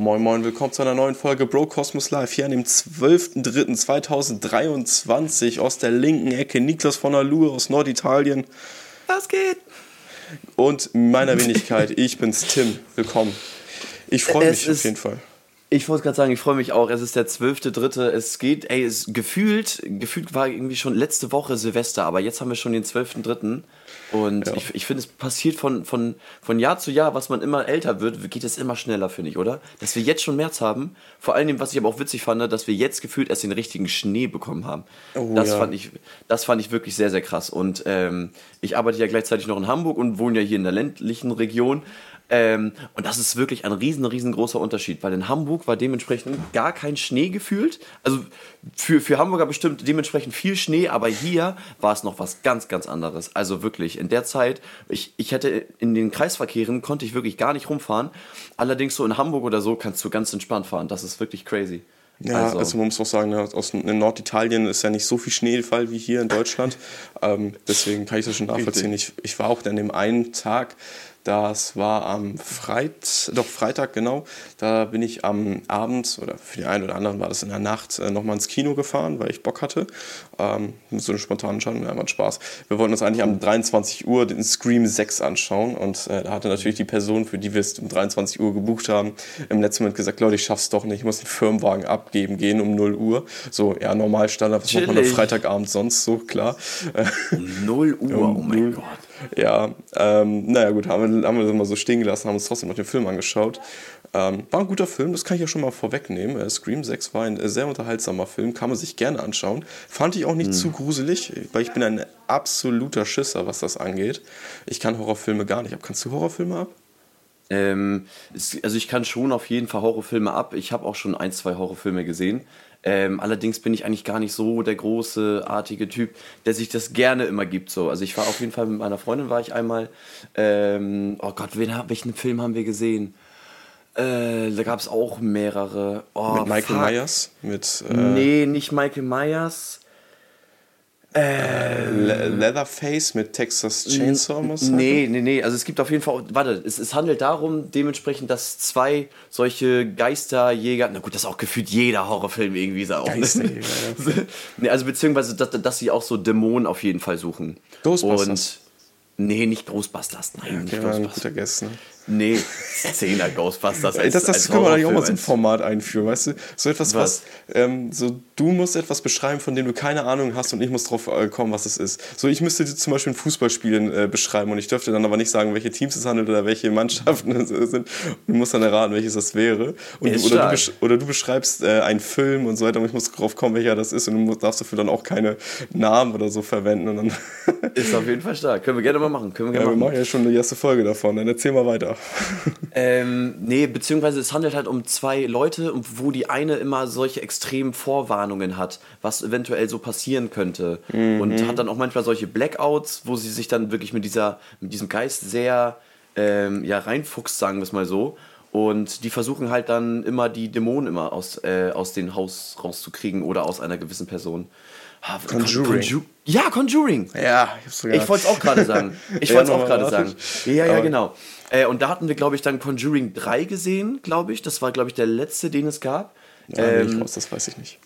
Moin Moin, willkommen zu einer neuen Folge Bro Cosmos Live hier an dem 12.03.2023 aus der linken Ecke. Niklas von der Lue aus Norditalien. Was geht? Und meiner Wenigkeit, ich bin's Tim. Willkommen. Ich freue mich auf jeden Fall. Ich wollte gerade sagen, ich freue mich auch. Es ist der 12.3. Es geht, ey, es gefühlt, gefühlt war irgendwie schon letzte Woche Silvester, aber jetzt haben wir schon den 12.3. Und ja. ich, ich finde, es passiert von, von, von Jahr zu Jahr, was man immer älter wird, geht es immer schneller, finde ich, oder? Dass wir jetzt schon März haben. Vor allem, was ich aber auch witzig fand, dass wir jetzt gefühlt erst den richtigen Schnee bekommen haben. Oh, das, ja. fand ich, das fand ich wirklich sehr, sehr krass. Und ähm, ich arbeite ja gleichzeitig noch in Hamburg und wohne ja hier in der ländlichen Region. Ähm, und das ist wirklich ein riesen, riesengroßer Unterschied, weil in Hamburg war dementsprechend gar kein Schnee gefühlt. Also für, für Hamburger bestimmt dementsprechend viel Schnee, aber hier war es noch was ganz, ganz anderes. Also wirklich, in der Zeit, ich, ich hätte in den Kreisverkehren, konnte ich wirklich gar nicht rumfahren. Allerdings so in Hamburg oder so kannst du ganz entspannt fahren. Das ist wirklich crazy. Ja, also, also man muss auch sagen, aus in Norditalien ist ja nicht so viel Schneefall wie hier in Deutschland. ähm, deswegen kann ich das schon nachvollziehen. Ich, ich war auch an dem einen Tag, das war am Freit doch Freitag genau. Da bin ich am Abend oder für die einen oder anderen war das in der Nacht äh, nochmal ins Kino gefahren, weil ich Bock hatte. Ähm, so eine spontane Entscheidung, ja, macht Spaß. Wir wollten uns eigentlich um 23 Uhr den Scream 6 anschauen und äh, da hatte natürlich die Person, für die wir es um 23 Uhr gebucht haben, im letzten Moment gesagt, Leute, ich schaff's doch nicht, ich muss den Firmenwagen abgeben gehen um 0 Uhr. So, ja, normal Standard, was macht man am Freitagabend sonst so, klar. Um 0 Uhr, um oh mein Gott. Ja, ähm, naja gut, haben wir, haben wir das mal so stehen gelassen, haben uns trotzdem noch den Film angeschaut. Ähm, war ein guter Film, das kann ich ja schon mal vorwegnehmen. Äh, Scream 6 war ein sehr unterhaltsamer Film, kann man sich gerne anschauen. Fand ich auch nicht hm. zu gruselig, weil ich bin ein absoluter Schisser, was das angeht. Ich kann Horrorfilme gar nicht ab. Kannst du Horrorfilme ab? Ähm, also ich kann schon auf jeden Fall Horrorfilme ab. Ich habe auch schon ein, zwei Horrorfilme gesehen. Ähm, allerdings bin ich eigentlich gar nicht so der große, artige Typ, der sich das gerne immer gibt. So. Also ich war auf jeden Fall mit meiner Freundin, war ich einmal. Ähm, oh Gott, wen, welchen Film haben wir gesehen? Äh, da gab es auch mehrere. Oh, mit Michael fuck. Myers? Mit, äh nee, nicht Michael Myers. Äh, Leatherface mit Texas Chainsaw Massacre? Nee, nee, nee. Also es gibt auf jeden Fall, warte, es, es handelt darum, dementsprechend, dass zwei solche Geisterjäger, na gut, das ist auch gefühlt jeder Horrorfilm irgendwie so auch. Ne? Geisterjäger, ja. nee, also beziehungsweise, dass, dass sie auch so Dämonen auf jeden Fall suchen. Ghostbusters? Und, nee, nicht Ghostbusters, nein, ja, nicht Ghostbusters. Guter Guess, ne? Nee, 10er Ghostbusters. Als, das, das als können wir eigentlich auch mal so ein Format einführen, weißt du? So etwas, was, was ähm, so du musst etwas beschreiben, von dem du keine Ahnung hast und ich muss drauf äh, kommen, was es ist. So, ich müsste zum Beispiel ein Fußballspiel äh, beschreiben und ich dürfte dann aber nicht sagen, welche Teams es handelt oder welche Mannschaften es sind. Und du musst dann erraten, welches das wäre. Und du, oder, du oder, du beschreibst äh, einen Film und so weiter und ich muss drauf kommen, welcher das ist und du musst, darfst dafür dann auch keine Namen oder so verwenden. Ist auf jeden Fall stark. Können wir gerne mal machen. Können wir, gerne ja, machen. wir machen ja schon die erste Folge davon. Dann erzähl mal weiter. Ähm, nee, beziehungsweise es handelt halt um zwei Leute, wo die eine immer solche extremen Vorwarnungen hat, was eventuell so passieren könnte. Mhm. Und hat dann auch manchmal solche Blackouts, wo sie sich dann wirklich mit, dieser, mit diesem Geist sehr ähm, ja, reinfuchst, sagen wir es mal so. Und die versuchen halt dann immer die Dämonen immer aus, äh, aus dem Haus rauszukriegen oder aus einer gewissen Person. Conjuring. Conju ja, Conjuring. Ja, ich, ich wollte es auch gerade sagen. Ich wollte es auch gerade sagen. Ja, ja, genau. Äh, und da hatten wir, glaube ich, dann Conjuring 3 gesehen, glaube ich. Das war, glaube ich, der letzte, den es gab. Ja, ähm, raus, das weiß ich nicht.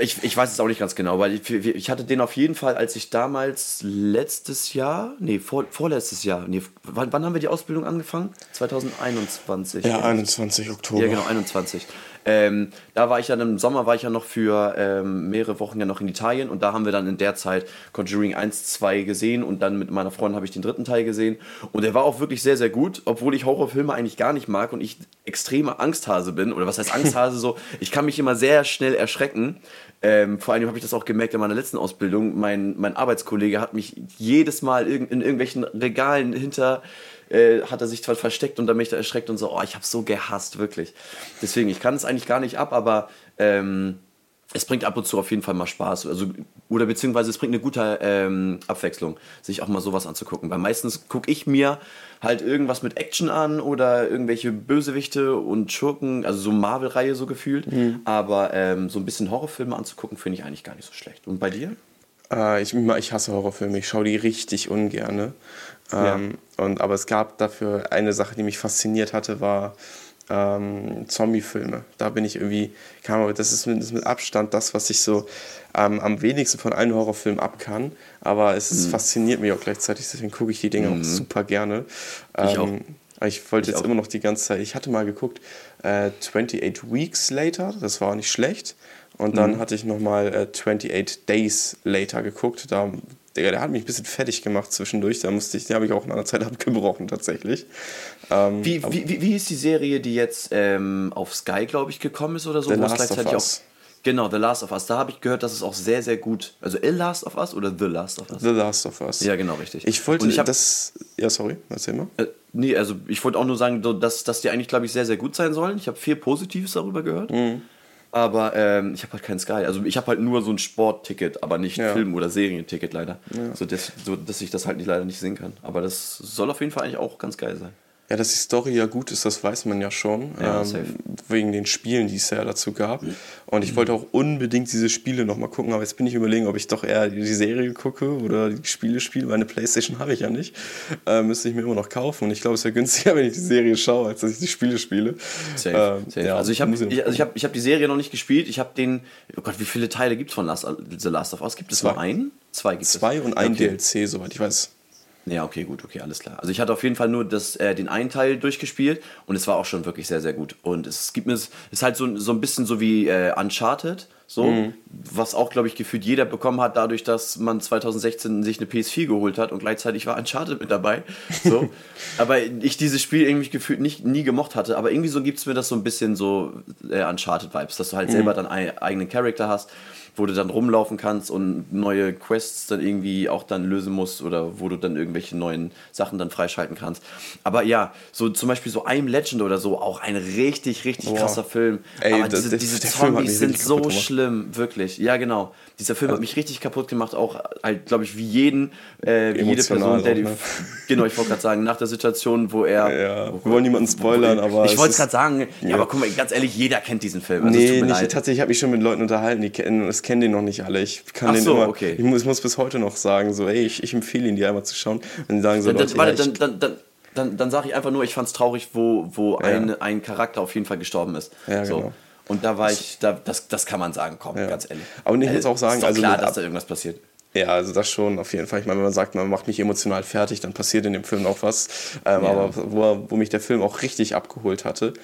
Ich, ich weiß es auch nicht ganz genau, weil ich, ich hatte den auf jeden Fall, als ich damals letztes Jahr, nee, vor, vorletztes Jahr, nee, wann, wann haben wir die Ausbildung angefangen? 2021. Ja, 21 Oktober. Ja, genau, 21. Ähm, da war ich dann im Sommer, war ich ja noch für ähm, mehrere Wochen ja noch in Italien und da haben wir dann in der Zeit Conjuring 1, 2 gesehen und dann mit meiner Freundin habe ich den dritten Teil gesehen und der war auch wirklich sehr, sehr gut, obwohl ich Horrorfilme eigentlich gar nicht mag und ich extreme Angsthase bin oder was heißt Angsthase so, ich kann mich immer sehr schnell erschrecken. Ähm, vor allem habe ich das auch gemerkt in meiner letzten Ausbildung. Mein, mein Arbeitskollege hat mich jedes Mal in, in irgendwelchen Regalen hinter äh, hat er sich zwar versteckt und dann mich da erschreckt und so, oh, ich habe so gehasst, wirklich. Deswegen, ich kann es eigentlich gar nicht ab, aber ähm, es bringt ab und zu auf jeden Fall mal Spaß. Also, oder beziehungsweise es bringt eine gute ähm, Abwechslung, sich auch mal sowas anzugucken. Weil meistens gucke ich mir halt irgendwas mit Action an oder irgendwelche Bösewichte und Schurken, also so Marvel-Reihe so gefühlt. Mhm. Aber ähm, so ein bisschen Horrorfilme anzugucken, finde ich eigentlich gar nicht so schlecht. Und bei dir? Äh, ich, ich hasse Horrorfilme, ich schaue die richtig ungerne. Ähm, ja. und, aber es gab dafür eine Sache, die mich fasziniert hatte, war ähm, Zombie-Filme. Da bin ich irgendwie, man, das ist mit, das mit Abstand das, was ich so ähm, am wenigsten von einem Horrorfilm ab kann. Aber es ist, mhm. fasziniert mich auch gleichzeitig, deswegen gucke ich die Dinge mhm. auch super gerne. Ähm, ich auch. Ich wollte ich jetzt auch. immer noch die ganze Zeit, ich hatte mal geguckt, äh, 28 Weeks Later, das war nicht schlecht. Und dann mhm. hatte ich nochmal äh, 28 Days Later geguckt. Da, der, der hat mich ein bisschen fertig gemacht zwischendurch. Da musste ich, den habe ich auch in einer Zeit abgebrochen tatsächlich. Ähm, wie, wie, wie, wie ist die Serie, die jetzt ähm, auf Sky, glaube ich, gekommen ist oder so? The Last of Us. Genau, The Last of Us. Da habe ich gehört, dass es auch sehr, sehr gut. Also The Last of Us oder The Last of Us? The Last of Us. Ja, genau, richtig. Ich wollte Und ich hab, das. Ja, sorry, erzähl mal. Äh, nee, also ich wollte auch nur sagen, dass, dass die eigentlich, glaube ich, sehr, sehr gut sein sollen. Ich habe viel Positives darüber gehört. Mhm. Aber ähm, ich habe halt kein Sky. Also ich habe halt nur so ein Sportticket, aber nicht ja. Film- oder Serienticket leider. Ja. So, dass, so dass ich das halt nicht, leider nicht sehen kann. Aber das soll auf jeden Fall eigentlich auch ganz geil sein. Ja, dass die Story ja gut ist, das weiß man ja schon. Ja, ähm, wegen den Spielen, die es ja dazu gab. Und ich wollte auch unbedingt diese Spiele nochmal gucken, aber jetzt bin ich überlegen, ob ich doch eher die Serie gucke oder die Spiele spiele. Meine Playstation habe ich ja nicht. Äh, müsste ich mir immer noch kaufen. Und ich glaube, es wäre günstiger, wenn ich die Serie schaue, als dass ich die Spiele spiele. Safe, ähm, safe. Ja, also ich habe ich, also ich hab, ich hab die Serie noch nicht gespielt. Ich habe den, oh Gott, wie viele Teile gibt es von Last, The Last of Us? Gibt es nur einen? Zwei gibt es. Zwei und ein okay. DLC, soweit ich weiß. Ja, okay, gut, okay, alles klar. Also ich hatte auf jeden Fall nur das, äh, den einen Teil durchgespielt und es war auch schon wirklich sehr, sehr gut. Und es gibt mir, es ist halt so, so ein bisschen so wie äh, Uncharted, so, mhm. was auch, glaube ich, gefühlt jeder bekommen hat, dadurch, dass man 2016 sich eine PS4 geholt hat und gleichzeitig war Uncharted mit dabei. So. aber ich dieses Spiel irgendwie gefühlt nicht, nie gemocht hatte. Aber irgendwie so gibt es mir das so ein bisschen so äh, Uncharted-Vibes, dass du halt mhm. selber deinen eigenen Charakter hast wo du dann rumlaufen kannst und neue Quests dann irgendwie auch dann lösen musst oder wo du dann irgendwelche neuen Sachen dann freischalten kannst. Aber ja, so zum Beispiel so I'm Legend oder so, auch ein richtig, richtig Boah. krasser Film. Ey, Aber diese, das, diese Zombies sind so schlimm, wirklich. Ja, genau. Dieser Film hat mich richtig kaputt gemacht, auch halt, glaube ich, wie jeden, äh, wie jede Person, der die, ne? genau, ich wollte gerade sagen, nach der Situation, wo er. Ja, wir wollen niemanden spoilern, aber. Ich wollte es gerade sagen, ja. aber guck mal, ganz ehrlich, jeder kennt diesen Film. Also, nee, nicht, tatsächlich habe ich schon mit Leuten unterhalten, die kennen, es kennen den noch nicht alle. Ich kann Ach den so, immer, okay. ich muss, ich muss, bis heute noch sagen, so, ey, ich, ich empfehle ihn dir einmal zu schauen. Und die sagen so, dann, Leute, warte, ja, dann, dann, dann, dann sage ich einfach nur, ich fand es traurig, wo, wo ja. ein, ein Charakter auf jeden Fall gestorben ist. Ja, so. genau. Und da war ich, da, das, das kann man sagen, komm, ja. ganz ehrlich. Aber ich muss äh, auch sagen, ist also klar, dass da irgendwas passiert. Ja, also das schon auf jeden Fall. Ich meine, wenn man sagt, man macht mich emotional fertig, dann passiert in dem Film auch was. Ähm, ja. Aber wo, wo mich der Film auch richtig abgeholt hatte,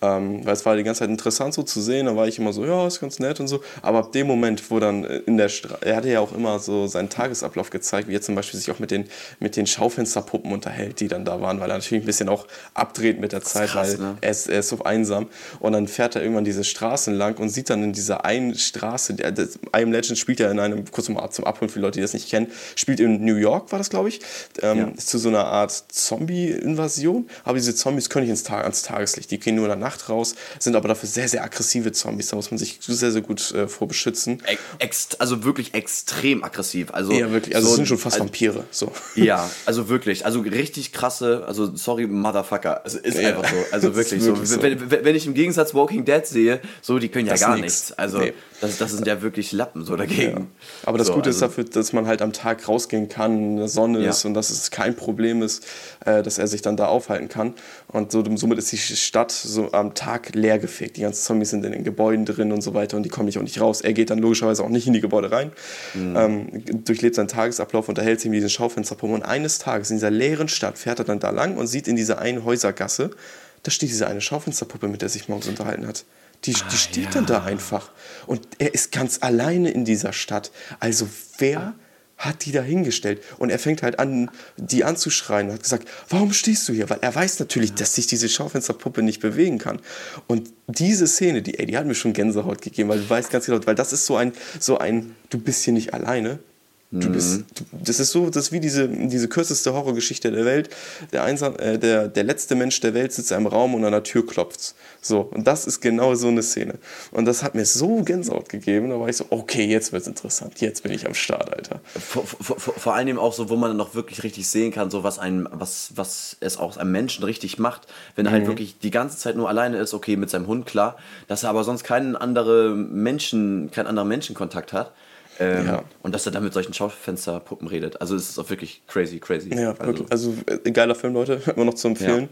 ähm, weil es war die ganze Zeit interessant so zu sehen, da war ich immer so, ja, ist ganz nett und so. Aber ab dem Moment, wo dann in der Stra er hatte ja auch immer so seinen Tagesablauf gezeigt, wie er zum Beispiel sich auch mit den, mit den Schaufensterpuppen unterhält, die dann da waren, weil er natürlich ein bisschen auch abdreht mit der Zeit, krass, weil ne? er, ist, er ist so einsam. Und dann fährt er irgendwann diese Straßen lang und sieht dann in dieser einen Straße, der, der, I Am Legend spielt ja in einem, kurz zum, zum Abholen für Leute, die das nicht kennen, spielt in New York, war das, glaube ich. Ähm, ja. Zu so einer Art Zombie-Invasion. Aber diese Zombies können nicht ins Tag, ans Tageslicht. Die gehen nur in der Nacht raus, sind aber dafür sehr, sehr aggressive Zombies. Da muss man sich sehr, sehr gut äh, vor beschützen. Ex also wirklich extrem aggressiv. Also ja, wirklich. Also, so, sind schon fast also, Vampire. So. Ja, also wirklich. Also richtig krasse, also sorry, Motherfucker. Also ist ja. einfach so. Also wirklich, wirklich so. so. Wenn, wenn, ich im Gegensatz Walking Dead sehe, so, die können ja das gar nix. nichts. Also. Nee. Das, das sind ja wirklich Lappen so dagegen. Ja. Aber das so, Gute also ist dafür, dass man halt am Tag rausgehen kann, in der Sonne ja. ist und dass es kein Problem ist, äh, dass er sich dann da aufhalten kann. Und so, somit ist die Stadt so am Tag leergefegt. Die ganzen Zombies sind in den Gebäuden drin und so weiter und die kommen nicht auch nicht raus. Er geht dann logischerweise auch nicht in die Gebäude rein, mhm. ähm, durchlebt seinen Tagesablauf, unterhält sich mit diesen Schaufensterpumpen und eines Tages in dieser leeren Stadt fährt er dann da lang und sieht in dieser einen Häusergasse, da steht diese eine Schaufensterpuppe, mit der er sich morgens unterhalten hat. Die, ah, die steht ja. dann da einfach. Und er ist ganz alleine in dieser Stadt. Also wer hat die da hingestellt? Und er fängt halt an, die anzuschreien und hat gesagt, warum stehst du hier? Weil er weiß natürlich, ja. dass sich diese Schaufensterpuppe nicht bewegen kann. Und diese Szene, die, ey, die hat mir schon Gänsehaut gegeben, weil du weißt ganz genau, weil das ist so ein, so ein, du bist hier nicht alleine, Du bist, mhm. du, das ist so, das ist wie diese, diese kürzeste Horrorgeschichte der Welt. Der, einsam, äh, der, der letzte Mensch der Welt sitzt in einem Raum und an der Tür klopft. So, und das ist genau so eine Szene. Und das hat mir so Gänsehaut gegeben. Da war ich so, okay, jetzt wird's interessant. Jetzt bin ich am Start, Alter. Vor, vor, vor allem auch so, wo man dann noch wirklich richtig sehen kann, so was, ein, was, was es auch einem Menschen richtig macht, wenn er halt mhm. halt wirklich die ganze Zeit nur alleine ist, okay, mit seinem Hund klar, dass er aber sonst keinen anderen Menschen, keinen anderen Menschenkontakt hat Ähm, ja. Und dass er dann mit solchen Schaufensterpuppen redet. Also es ist auch wirklich crazy, crazy. Ja, also. Also äh, geiler Film, Leute, immer noch zu empfehlen.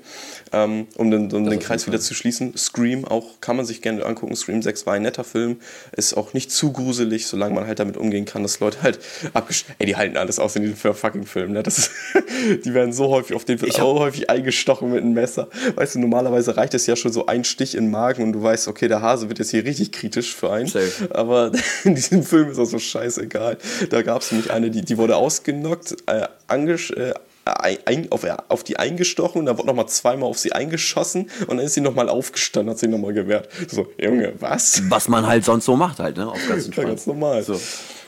Ja. Ähm, um den, um den Kreis wieder zu schließen. Scream auch kann man sich gerne angucken. Scream 6 war ein netter Film. Ist auch nicht zu gruselig, solange man halt damit umgehen kann, dass Leute halt abgesch... Ey, die halten alles aus in diesem fucking Film. Ne? Das ist die werden so häufig auf den Film so häufig eingestochen mit einem Messer. Weißt du, normalerweise reicht es ja schon so ein Stich in den Magen und du weißt, okay, der Hase wird jetzt hier richtig kritisch für einen. Safe. Aber in diesem Film ist auch so scheißegal. Da gab es nämlich eine, die, die wurde ausgenockt, äh, angesch äh, ein, auf, auf, die eingestochen und dann wurde nochmal zweimal auf sie eingeschossen und dann ist sie nochmal aufgestanden, hat sich nochmal gewehrt. So, Junge, was? Was man halt sonst so macht halt, ne? Auf ganz, ja, ganz normal. So.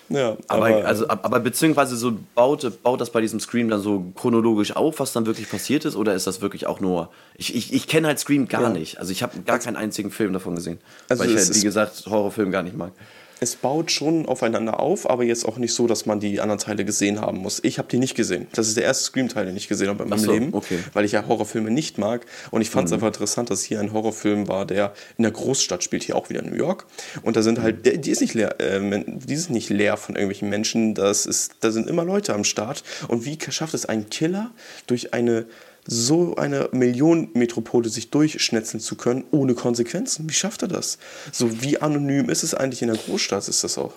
Ja, aber, aber, also, aber beziehungsweise so baut, baut das bei diesem Scream dann so chronologisch auf, was dann wirklich passiert ist, oder ist das wirklich auch nur. Ich, ich, ich kenne halt Scream gar ja. nicht. Also ich habe gar keinen einzigen Film davon gesehen. Also weil ich halt, wie gesagt, Horrorfilm gar nicht mag es baut schon aufeinander auf, aber jetzt auch nicht so, dass man die anderen Teile gesehen haben muss. Ich habe die nicht gesehen. Das ist der erste Scream-Teil, den ich gesehen habe in meinem so, Leben, okay. weil ich ja Horrorfilme nicht mag. Und ich fand es mhm. einfach interessant, dass hier ein Horrorfilm war, der in der Großstadt spielt, hier auch wieder in New York. Und da sind halt, die ist nicht leer, äh, die ist nicht leer von irgendwelchen Menschen. Das ist, da sind immer Leute am Start. Und wie schafft es ein Killer durch eine so eine Millionenmetropole sich durchschnetzeln zu können, ohne Konsequenzen. Wie schafft er das? So wie anonym ist es eigentlich in der Großstadt, ist das auch.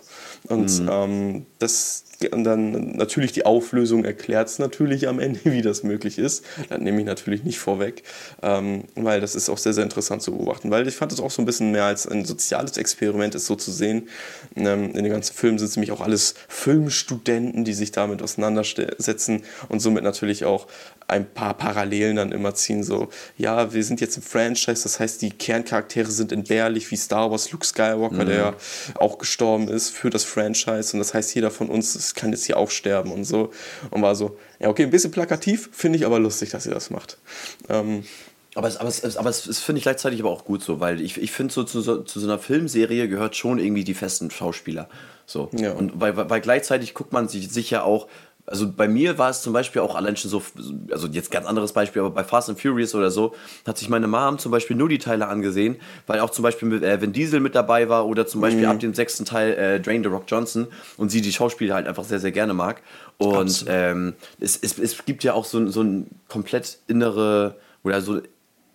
Und mhm. ähm, das, und dann natürlich die Auflösung erklärt es natürlich am Ende, wie das möglich ist. Das nehme ich natürlich nicht vorweg, ähm, weil das ist auch sehr, sehr interessant zu beobachten. Weil ich fand es auch so ein bisschen mehr als ein soziales Experiment, ist so zu sehen. Ähm, in den ganzen Filmen sind es nämlich auch alles Filmstudenten, die sich damit auseinandersetzen und somit natürlich auch ein paar Parallelen dann immer ziehen. So, ja, wir sind jetzt im Franchise, das heißt, die Kerncharaktere sind entbehrlich, wie Star Wars, Luke Skywalker, mhm. der ja auch gestorben ist für das Franchise. Und das heißt, jeder von uns kann jetzt hier auch sterben und so. Und war so, ja, okay, ein bisschen plakativ, finde ich aber lustig, dass ihr das macht. Ähm, aber es, aber es, aber es, es finde ich gleichzeitig aber auch gut so, weil ich, ich finde, so zu, so zu so einer Filmserie gehört schon irgendwie die festen Schauspieler. So. Ja. Und weil, weil gleichzeitig guckt man sich sicher auch also bei mir war es zum Beispiel auch allein schon so, also jetzt ganz anderes Beispiel, aber bei Fast and Furious oder so, hat sich meine Mom zum Beispiel nur die Teile angesehen, weil auch zum Beispiel mit, äh, Vin Diesel mit dabei war oder zum Beispiel mhm. ab dem sechsten Teil äh, Drain the Rock Johnson und sie die Schauspieler halt einfach sehr, sehr gerne mag. Und ähm, es, es, es gibt ja auch so, so ein komplett innere oder so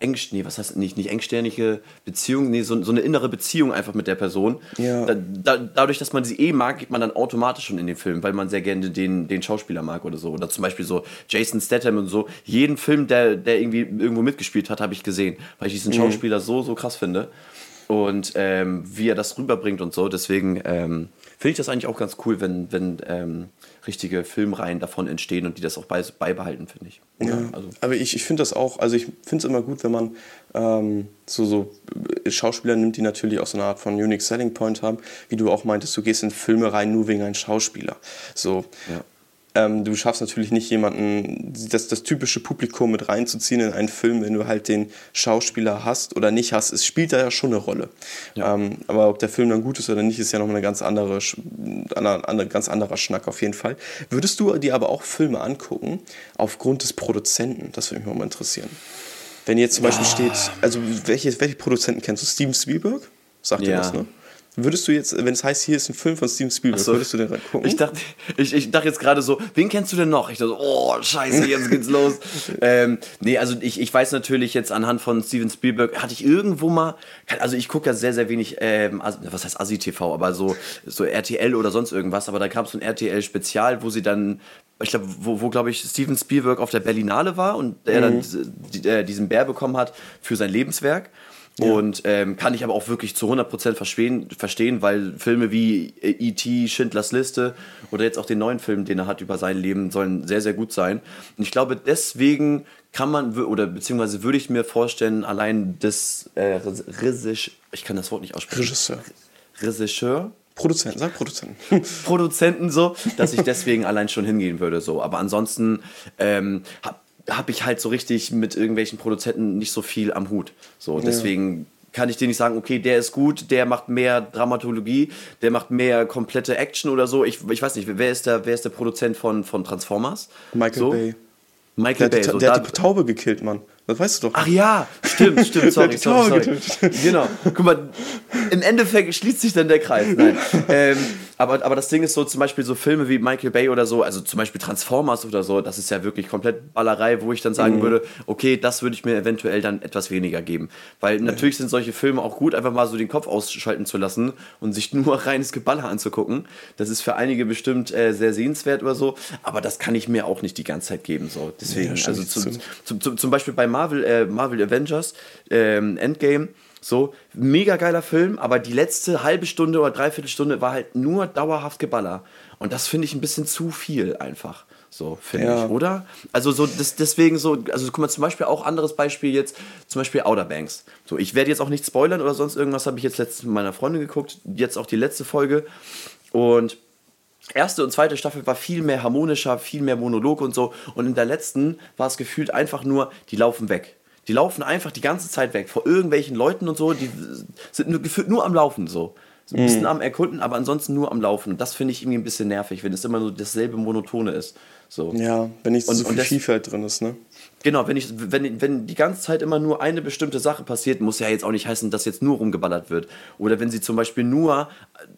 eng, nee, was heißt nicht, nicht engsternige Beziehung, nee, so, so eine innere Beziehung einfach mit der Person. Ja. Da, da, dadurch, dass man sie eh mag, geht man dann automatisch schon in den Film, weil man sehr gerne den, den Schauspieler mag oder so. Oder zum Beispiel so Jason Statham und so. Jeden Film, der, der irgendwie irgendwo mitgespielt hat, habe ich gesehen, weil ich diesen mhm. Schauspieler so, so krass finde. Und ähm, wie er das rüberbringt und so. Deswegen ähm, finde ich das eigentlich auch ganz cool, wenn, wenn ähm, richtige Filmreihen davon entstehen und die das auch bei, beibehalten, finde ich. Ja, also. Aber ich, ich finde das auch, also ich finde es immer gut, wenn man ähm, so, so Schauspieler nimmt, die natürlich auch so eine Art von Unique Selling Point haben, wie du auch meintest, du gehst in Filme rein nur wegen einem Schauspieler. So. Ja. Ähm, du schaffst natürlich nicht jemanden, das, das typische Publikum mit reinzuziehen in einen Film, wenn du halt den Schauspieler hast oder nicht hast. Es spielt da ja schon eine Rolle. Ja. Ähm, aber ob der Film dann gut ist oder nicht, ist ja nochmal eine ganz andere, eine, eine, ganz anderer Schnack auf jeden Fall. Würdest du dir aber auch Filme angucken aufgrund des Produzenten? Das würde mich mal interessieren. Wenn jetzt zum Beispiel steht, also welche, welche Produzenten kennst du? Steven Spielberg? Sagt ja. dir das, ne? Würdest du jetzt, wenn es heißt, hier ist ein Film von Steven Spielberg, so. würdest du den gucken? Ich dachte, ich, ich dachte jetzt gerade so, wen kennst du denn noch? Ich dachte so, oh, scheiße, jetzt geht's los. ähm, nee, also ich, ich weiß natürlich jetzt anhand von Steven Spielberg, hatte ich irgendwo mal, also ich gucke ja sehr, sehr wenig, ähm, was heißt Asi-TV, aber so, so RTL oder sonst irgendwas, aber da gab es so ein RTL-Spezial, wo sie dann ich glaube, wo, wo glaube ich, Steven Spielberg auf der Berlinale war und er mhm. dann äh, diesen Bär bekommen hat für sein Lebenswerk. Ja. Und ähm, kann ich aber auch wirklich zu 100% verstehen, verstehen, weil Filme wie E.T., Schindlers Liste oder jetzt auch den neuen Film, den er hat über sein Leben, sollen sehr, sehr gut sein. Und ich glaube, deswegen kann man, oder beziehungsweise würde ich mir vorstellen, allein das äh, Regisseur, ich kann das Wort nicht aussprechen. Regisseur. Regisseur? Produzenten, sag Produzenten. Produzenten so, dass ich deswegen allein schon hingehen würde. So. Aber ansonsten ähm, habe ich halt so richtig mit irgendwelchen Produzenten nicht so viel am Hut. So, deswegen kann ich dir nicht sagen, okay, der ist gut, der macht mehr Dramatologie, der macht mehr komplette Action oder so. Ich, ich weiß nicht, wer ist der, wer ist der Produzent von, von Transformers? Michael so? Bay. Michael der Bay. So, der hat die Taube gekillt, Mann. Das weißt du doch. Ach ja, stimmt, stimmt, sorry, sorry, sorry. Genau. Guck mal, im Endeffekt schließt sich dann der Kreis. Nein. ähm, aber, aber das Ding ist so, zum Beispiel so Filme wie Michael Bay oder so, also zum Beispiel Transformers oder so, das ist ja wirklich komplett Ballerei, wo ich dann sagen mhm. würde, okay, das würde ich mir eventuell dann etwas weniger geben. Weil ja. natürlich sind solche Filme auch gut, einfach mal so den Kopf ausschalten zu lassen und sich nur reines Geballer anzugucken. Das ist für einige bestimmt äh, sehr sehenswert oder so, aber das kann ich mir auch nicht die ganze Zeit geben. So. Deswegen, ja, also zu, zu, zu, zum Beispiel bei Marvel, äh, Marvel Avengers, ähm, Endgame, so, mega geiler Film, aber die letzte halbe Stunde oder dreiviertel Stunde war halt nur dauerhaft Geballer. Und das finde ich ein bisschen zu viel einfach. So, finde ja. ich, oder? Also so, das, deswegen so, also guck mal, zum Beispiel auch anderes Beispiel jetzt, zum Beispiel Outer Banks. So, ich werde jetzt auch nicht spoilern oder sonst irgendwas, habe ich jetzt letztens mit meiner Freundin geguckt, jetzt auch die letzte Folge. Und erste und zweite Staffel war viel mehr harmonischer, viel mehr Monolog und so. Und in der letzten war es gefühlt einfach nur, die laufen weg. Die laufen einfach die ganze Zeit weg vor irgendwelchen Leuten und so. Die sind nur, gefühlt nur am Laufen so. So ein bisschen mm. am Erkunden, aber ansonsten nur am Laufen. Das finde ich irgendwie ein bisschen nervig, wenn es immer nur dasselbe Monotone ist. So. Ja, wenn nicht so und, viel Vielfalt drin ist, ne? Genau, wenn, ich, wenn, wenn die ganze Zeit immer nur eine bestimmte Sache passiert, muss ja jetzt auch nicht heißen, dass jetzt nur rumgeballert wird. Oder wenn sie zum Beispiel nur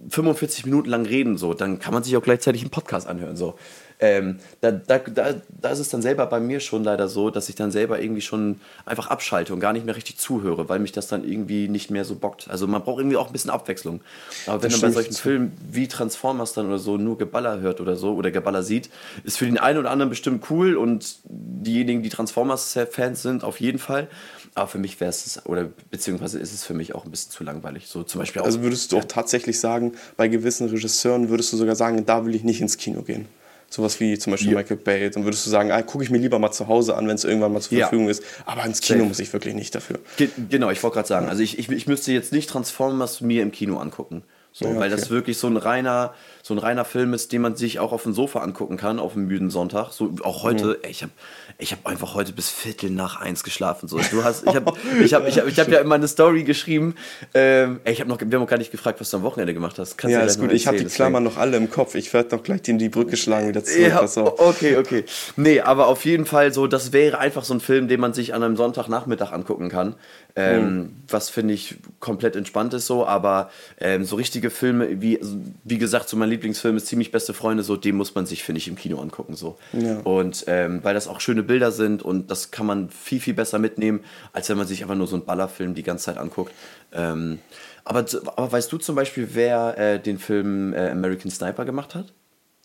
45 Minuten lang reden, so, dann kann man sich auch gleichzeitig einen Podcast anhören. So. Ähm, da, da, da, da ist es dann selber bei mir schon leider so, dass ich dann selber irgendwie schon einfach abschalte und gar nicht mehr richtig zuhöre, weil mich das dann irgendwie nicht mehr so bockt. Also man braucht irgendwie auch ein bisschen Abwechslung. Aber wenn man bei solchen Filmen wie Transformers dann oder so nur Geballer hört oder so oder Geballer sieht, ist für den einen oder anderen bestimmt cool und diejenigen, die Transformers-Fans sind, auf jeden Fall. Aber für mich wäre es, oder beziehungsweise ist es für mich auch ein bisschen zu langweilig. So zum Beispiel auch, also würdest du auch tatsächlich sagen, bei gewissen Regisseuren würdest du sogar sagen, da will ich nicht ins Kino gehen? Sowas wie zum Beispiel ja. Michael Bay, dann würdest du sagen, ah, gucke ich mir lieber mal zu Hause an, wenn es irgendwann mal zur Verfügung ja. ist. Aber ins Kino Safe. muss ich wirklich nicht dafür. Ge genau, ich wollte gerade sagen, also ich, ich, ich müsste jetzt nicht Transformers mir im Kino angucken. So, ja, okay. Weil das wirklich so ein reiner, so ein reiner Film ist, den man sich auch auf dem Sofa angucken kann, auf einem müden Sonntag. So auch heute, mhm. ey, ich habe ich hab einfach heute bis Viertel nach eins geschlafen. So, du hast, ich habe ich hab, ich hab, ich hab ja immer eine Story geschrieben. Ähm, ey, ich habe noch, wir haben noch gar nicht gefragt, was du am Wochenende gemacht hast. Kannst ja, ist gut. Ich habe die Klammern noch alle im Kopf. Ich werde noch gleich in die Brücke schlagen wieder zurück. Ja, okay, okay. Nee, aber auf jeden Fall so, das wäre einfach so ein Film, den man sich an einem Sonntagnachmittag angucken kann. Ähm, mhm. Was finde ich komplett entspannt ist so, aber ähm, so richtige Filme, wie, wie gesagt, so mein Lieblingsfilm ist ziemlich beste Freunde, so den muss man sich, finde ich, im Kino angucken. So. Ja. Und ähm, weil das auch schöne Bilder sind und das kann man viel, viel besser mitnehmen, als wenn man sich einfach nur so einen Ballerfilm die ganze Zeit anguckt. Ähm, aber, aber weißt du zum Beispiel, wer äh, den Film äh, American Sniper gemacht hat?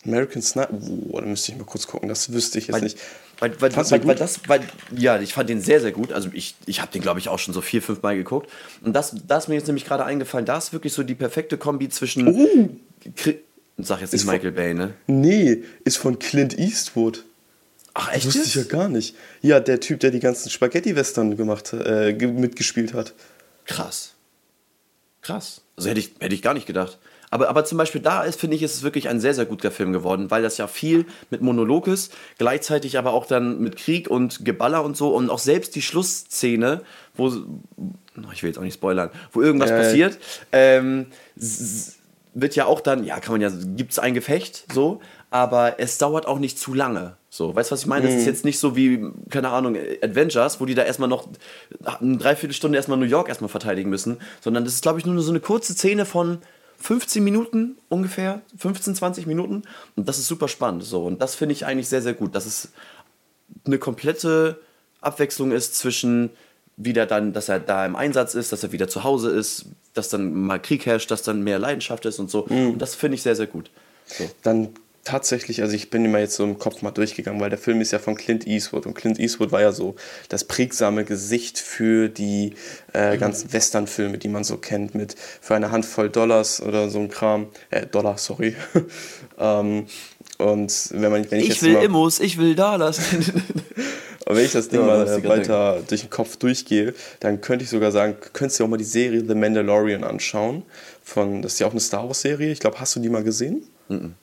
American Sniper, oh, da müsste ich mal kurz gucken, das wüsste ich jetzt weil, nicht. Weil, weil, weil, weil, das, weil, ja, ich fand den sehr, sehr gut. Also ich, ich habe den, glaube ich, auch schon so vier, fünf Mal geguckt. Und das, das ist mir jetzt nämlich gerade eingefallen, da ist wirklich so die perfekte Kombi zwischen. Oh. Sag jetzt nicht Michael von, Bay, ne? Nee, ist von Clint Eastwood. Ach, echt? Das wusste ich ja gar nicht. Ja, der Typ, der die ganzen Spaghetti-Western gemacht, äh, mitgespielt hat. Krass. Krass. Also hätte ich, hätte ich gar nicht gedacht. Aber, aber zum Beispiel da ist, finde ich, ist es wirklich ein sehr, sehr guter Film geworden, weil das ja viel mit Monolog ist, gleichzeitig aber auch dann mit Krieg und Geballer und so und auch selbst die Schlussszene, wo, ich will jetzt auch nicht spoilern, wo irgendwas äh. passiert, ähm, wird ja auch dann, ja, kann man ja, gibt es ein Gefecht, so, aber es dauert auch nicht zu lange. So, weißt du, was ich meine? Das ist mhm. jetzt nicht so wie, keine Ahnung, Adventures, wo die da erstmal noch eine Dreiviertelstunde erstmal New York erstmal verteidigen müssen, sondern das ist, glaube ich, nur so eine kurze Szene von 15 Minuten ungefähr, 15, 20 Minuten. Und das ist super spannend. So. Und das finde ich eigentlich sehr, sehr gut. Dass es eine komplette Abwechslung ist zwischen wieder dann, dass er da im Einsatz ist, dass er wieder zu Hause ist, dass dann mal Krieg herrscht, dass dann mehr Leidenschaft ist und so. Mhm. Und das finde ich sehr, sehr gut. So. Dann tatsächlich, also ich bin immer jetzt so im Kopf mal durchgegangen, weil der Film ist ja von Clint Eastwood und Clint Eastwood war ja so das prägsame Gesicht für die äh, mhm. ganzen Western-Filme, die man so kennt, mit für eine Handvoll Dollars oder so ein Kram, äh, Dollar, sorry. ähm, und wenn man, wenn ich, ich jetzt will mal, Immos, ich will Dollars. und wenn ich das Ding ja, mal weiter denken. durch den Kopf durchgehe, dann könnte ich sogar sagen, könntest du auch mal die Serie The Mandalorian anschauen. Von, das ist ja auch eine Star Wars-Serie. Ich glaube, hast du die mal gesehen? Mhm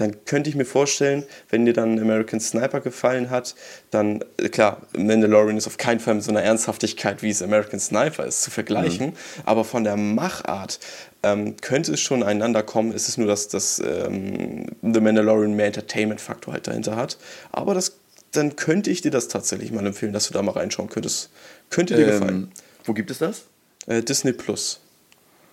dann könnte ich mir vorstellen, wenn dir dann American Sniper gefallen hat, dann, äh, klar, Mandalorian ist auf keinen Fall mit so einer Ernsthaftigkeit, wie es American Sniper ist, zu vergleichen, mhm. aber von der Machart ähm, könnte es schon einander kommen. Es ist nur, dass das ähm, The Mandalorian mehr Entertainment-Faktor halt dahinter hat. Aber das, dann könnte ich dir das tatsächlich mal empfehlen, dass du da mal reinschauen könntest. Könnte dir ähm, gefallen. Wo gibt es das? Äh, Disney Plus.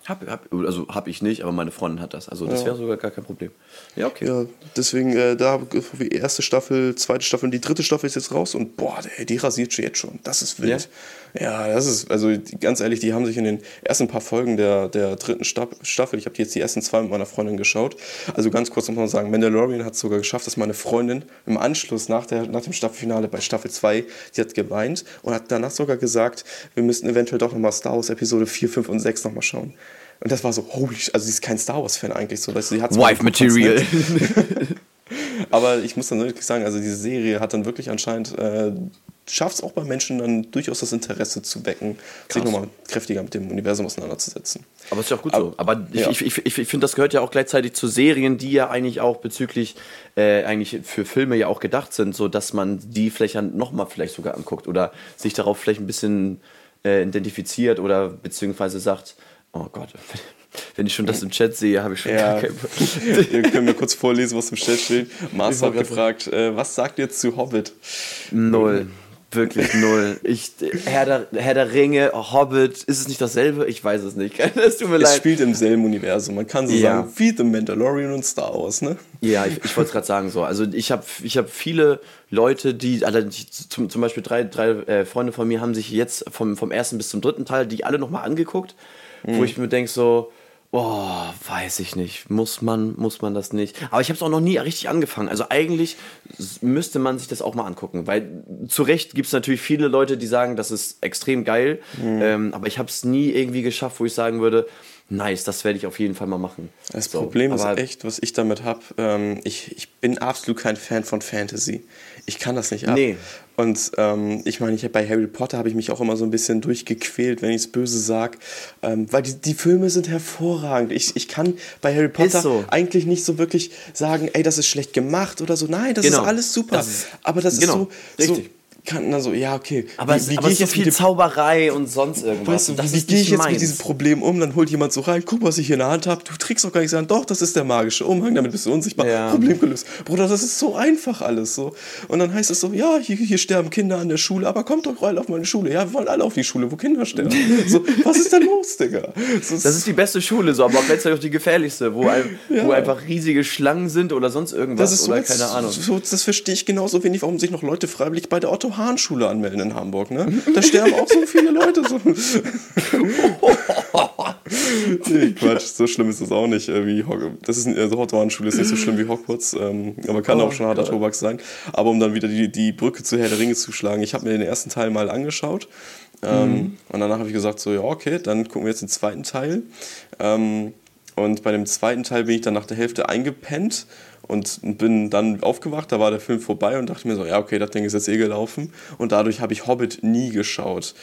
Hab, hab, also habe ich nicht, aber meine Freundin hat das. Also das Ja. wäre sogar gar kein Problem. Ja, okay. Ja, deswegen, äh, da die erste Staffel, zweite Staffel, die dritte Staffel ist jetzt raus und boah, ey, die rasiert schon jetzt schon. Das ist wild. Ja, das ist, also ganz ehrlich, die haben sich in den ersten paar Folgen der, der dritten Staffel, ich habe jetzt die ersten zwei mit meiner Freundin geschaut. Also ganz kurz nochmal sagen, Mandalorian hat es sogar geschafft, dass meine Freundin im Anschluss nach, der, nach dem Staffelfinale bei Staffel 2, die hat geweint und hat danach sogar gesagt, wir müssten eventuell doch nochmal Star Wars Episode 4, 5 und 6 nochmal schauen. Und das war so, holy, also sie ist kein Star Wars-Fan eigentlich so. Weißt du, sie hat Wife fand's Material. aber ich muss dann wirklich sagen, also diese Serie hat dann wirklich anscheinend, äh, schafft es auch bei Menschen dann durchaus das Interesse zu wecken, sich Krass. nochmal kräftiger mit dem Universum auseinanderzusetzen. Aber ist ja auch gut Aber- so. Aber ich, ja. ich, ich, ich, ich finde, das gehört ja auch gleichzeitig zu Serien, die ja eigentlich auch bezüglich, äh, eigentlich für Filme ja auch gedacht sind, so dass man die vielleicht dann nochmal vielleicht sogar anguckt oder sich darauf vielleicht ein bisschen äh, identifiziert oder beziehungsweise sagt, oh Gott, wenn ich schon das im Chat sehe, habe ich schon Ja. gar kein Ihr könnt mir kurz vorlesen, was im Chat steht. Mars hat gefragt, äh, was sagt ihr zu Hobbit? Null. Wirklich null. Ich, Herr, der, Herr der Ringe, Hobbit, ist es nicht dasselbe? Ich weiß es nicht. Es tut mir Es leid. spielt im selben Universum. Man kann so Ja. sagen, wie The Mandalorian und Star Wars, ne? Ja, ich, ich wollte es gerade sagen so. Also ich habe ich hab viele Leute, die, also zum, zum Beispiel drei, drei äh, Freunde von mir haben sich jetzt vom, vom ersten bis zum dritten Teil die alle nochmal angeguckt, wo ich mir denke so, oh, weiß ich nicht, muss man, muss man das nicht. Aber ich habe es auch noch nie richtig angefangen. Also eigentlich müsste man sich das auch mal angucken, weil zu Recht gibt es natürlich viele Leute, die sagen, das ist extrem geil, ähm, aber ich habe es nie irgendwie geschafft, wo ich sagen würde, nice, das werde ich auf jeden Fall mal machen. Das So, Problem ist echt, was ich damit habe, ähm, ich, ich bin absolut kein Fan von Fantasy. Ich kann das nicht ab. Nee. Und ähm, ich meine, ich bei Harry Potter habe ich mich auch immer so ein bisschen durchgequält, wenn ich es böse sage. Ähm, weil die, die Filme sind hervorragend. Ich, ich kann bei Harry Potter so. eigentlich nicht so wirklich sagen, ey, das ist schlecht gemacht oder so. Nein, das Genau. ist alles super. Das ist- Aber das ist genau, so, so richtig. kann dann so, ja, okay. Aber, wie, es, wie aber ich jetzt viel Zauberei und sonst irgendwas. Weißt du, das wie, gehe ich jetzt meins. mit diesem Problem um? Dann holt jemand so rein, guck, was ich hier in der Hand habe. Du trägst doch gar nicht an. Doch, das ist der magische Umhang, damit bist du unsichtbar. Ja. Problem gelöst. Bruder, das ist so einfach alles so. Und dann heißt es so, ja, hier, hier sterben Kinder an der Schule, aber kommt doch alle auf meine Schule. Ja, wir wollen alle auf die Schule, wo Kinder sterben. so, was ist denn los, Digga? So, Das ist die beste Schule, so, aber auch gleichzeitig auch die gefährlichste, wo, ein, Ja. wo einfach riesige Schlangen sind oder sonst irgendwas das ist so, oder keine Ahnung. So, das verstehe ich genauso wenig, warum sich noch Leute freiwillig bei der Otto-Hahn-Schule anmelden in Hamburg. Ne? Da sterben auch so viele Leute. So. nee, Quatsch, so schlimm ist das auch nicht. Äh, wie das ist, also Otto-Hahn-Schule ist nicht so schlimm wie Hogwarts, ähm, aber kann Oh auch schon harter Gott. Tobak sein. Aber um dann wieder die, die Brücke zu Herr der Ringe zu schlagen, ich habe mir den ersten Teil mal angeschaut. Ähm, Mhm. Und danach habe ich gesagt, so, ja, okay, dann gucken wir jetzt den zweiten Teil. Ähm, und bei dem zweiten Teil bin ich dann nach der Hälfte eingepennt und bin dann aufgewacht, da war der Film vorbei und dachte mir so, ja, okay, das Ding ist jetzt eh gelaufen. Und dadurch habe ich Hobbit nie geschaut.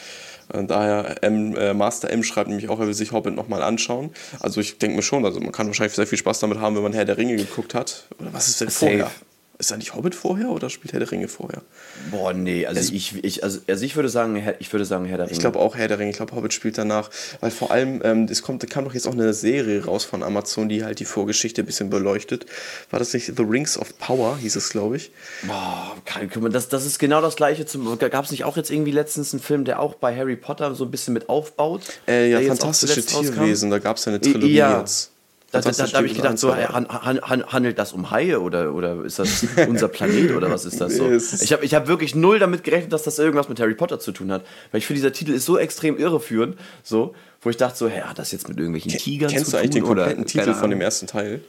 Und daher, M, äh, Master M schreibt nämlich auch, er will sich Hobbit nochmal anschauen. Also ich denke mir schon, also man kann wahrscheinlich sehr viel Spaß damit haben, wenn man Herr der Ringe geguckt hat. Oder was ist denn vorher? Ist eigentlich Hobbit vorher oder spielt Herr der Ringe vorher? Boah, nee, also ich, ich, also, also ich würde sagen, Herr- ich würde sagen, Herr der Ringe. Ich glaube auch Herr der Ringe, ich glaube Hobbit spielt danach, weil vor allem, ähm, es kommt, da kam doch jetzt auch eine Serie raus von Amazon, die halt die Vorgeschichte ein bisschen beleuchtet. War das nicht The Rings of Power, hieß es, glaube ich. Boah, kann, guck mal, das, das ist genau das gleiche. Gab es nicht auch jetzt irgendwie letztens einen Film, der auch bei Harry Potter so ein bisschen mit aufbaut? Äh, ja, fantastische zuletzt rauskam? Tierwesen, da gab es ja eine Trilogie ja. jetzt. Da, da, da, habe ich gedacht, so, 1, han, han, han, handelt das um Haie oder, oder ist das unser Planet oder was ist das so? Ich habe ich hab wirklich null damit gerechnet, dass das irgendwas mit Harry Potter zu tun hat. Weil ich finde, dieser Titel ist so extrem irreführend, so, wo ich dachte so, hä, hat das jetzt mit irgendwelchen Tigern Kennst zu du eigentlich tun? den kompletten oder, Titel von dem ersten Teil?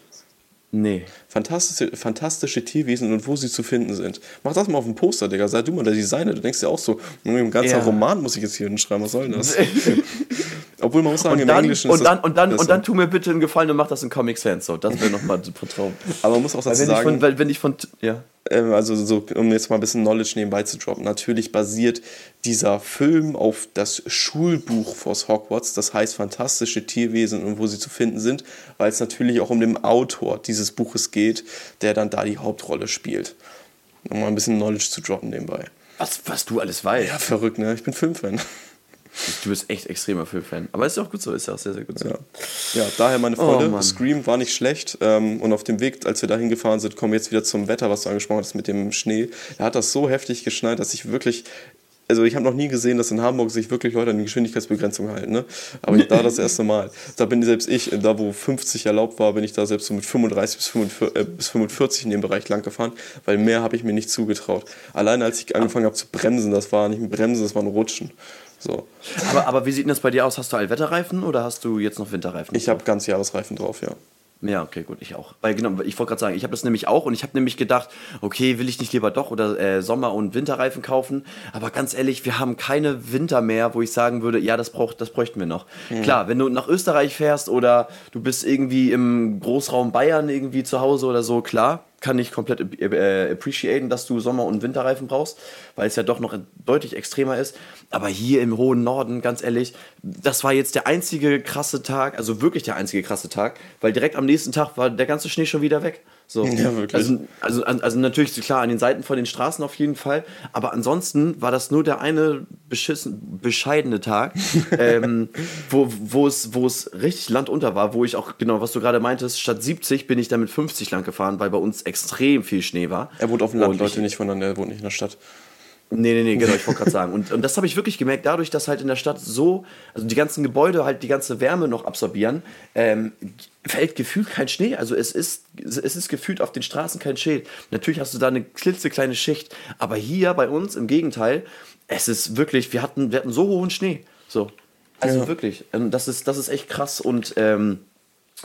Nee. Fantastische, fantastische Tierwesen und wo sie zu finden sind. Mach das mal auf dem Poster, Digga. Sei du mal der Designer. Du denkst ja auch so, ein ganzer Ja. Roman muss ich jetzt hier hinschreiben. Was soll denn das? Obwohl man muss sagen, Und im dann, Englischen ist und, dann, und, dann, besser. und dann tu mir bitte einen Gefallen und mach das in Comic Sans. So, das wäre nochmal super Traum. Aber man muss auch dazu wenn, ich sagen, von, weil, wenn ich von. Ja. ähm, also so, um jetzt mal ein bisschen Knowledge nebenbei zu droppen, natürlich basiert dieser Film auf das Schulbuch vors Hogwarts, das heißt Fantastische Tierwesen und wo sie zu finden sind, weil es natürlich auch um den Autor dieses Buches geht, der dann da die Hauptrolle spielt. Um mal ein bisschen Knowledge zu droppen nebenbei. Was, was du alles weißt. Ja, verrückt, ne? Ich bin Filmfan. Du bist echt extremer Filmfan. Aber ist ja auch gut so, ist ja auch sehr, sehr gut so. Ja. ja, daher meine Oh, Freude. Mann. Scream war nicht schlecht. Ähm, und auf dem Weg, als wir da hingefahren sind, kommen wir jetzt wieder zum Wetter, was du angesprochen hast mit dem Schnee. Da hat das so heftig geschneit, dass ich wirklich also ich habe noch nie gesehen, dass in Hamburg sich wirklich Leute an die Geschwindigkeitsbegrenzung halten. Ne? Aber da das erste Mal. Da bin selbst ich, da wo 50 erlaubt war, bin ich da selbst so mit 35 bis 45, äh, bis 45 in dem Bereich lang gefahren, weil mehr habe ich mir nicht zugetraut. Alleine als ich angefangen habe zu bremsen, das war nicht ein Bremsen, das war ein Rutschen. So. Aber, aber wie sieht denn das bei dir aus? Hast du Allwetterreifen oder hast du jetzt noch Winterreifen? Ich habe ganz Jahresreifen drauf, ja. Ja, okay, gut, ich auch. Weil genau, ich wollte gerade sagen, ich habe das nämlich auch und ich habe nämlich gedacht, okay, will ich nicht lieber doch oder äh, Sommer- und Winterreifen kaufen? Aber ganz ehrlich, wir haben keine Winter mehr, wo ich sagen würde, ja, das braucht, das bräuchten wir noch. Mhm. Klar, wenn du nach Österreich fährst oder du bist irgendwie im Großraum Bayern irgendwie zu Hause oder so, klar, kann ich komplett äh, appreciaten, dass du Sommer- und Winterreifen brauchst, weil es ja doch noch deutlich extremer ist. Aber hier im hohen Norden, ganz ehrlich, das war jetzt der einzige krasse Tag, also wirklich der einzige krasse Tag, weil direkt am nächsten Tag war der ganze Schnee schon wieder weg. So. Ja, wirklich. Also, also, also natürlich klar an den Seiten von den Straßen auf jeden Fall, aber ansonsten war das nur der eine beschissen, bescheidene Tag, ähm, wo, wo, es, wo es richtig landunter war, wo ich auch, genau, was du gerade meintest, statt 70 bin ich dann mit 50 lang gefahren, weil bei uns extrem viel Schnee war. Er wohnt auf dem Land, Leute, nicht von er wohnt nicht in der Stadt. Nee, nee, nee, genau, ich wollte gerade sagen. Und, und das habe ich wirklich gemerkt, dadurch, dass halt in der Stadt so, also die ganzen Gebäude halt die ganze Wärme noch absorbieren, ähm, fällt gefühlt kein Schnee. Also es ist, es ist gefühlt auf den Straßen kein Schnee. Natürlich hast du da eine klitzekleine Schicht, aber hier bei uns im Gegenteil, es ist wirklich, wir hatten, wir hatten so hohen Schnee. So. Also ja. wirklich. Ähm, das ist, das ist echt krass und ähm,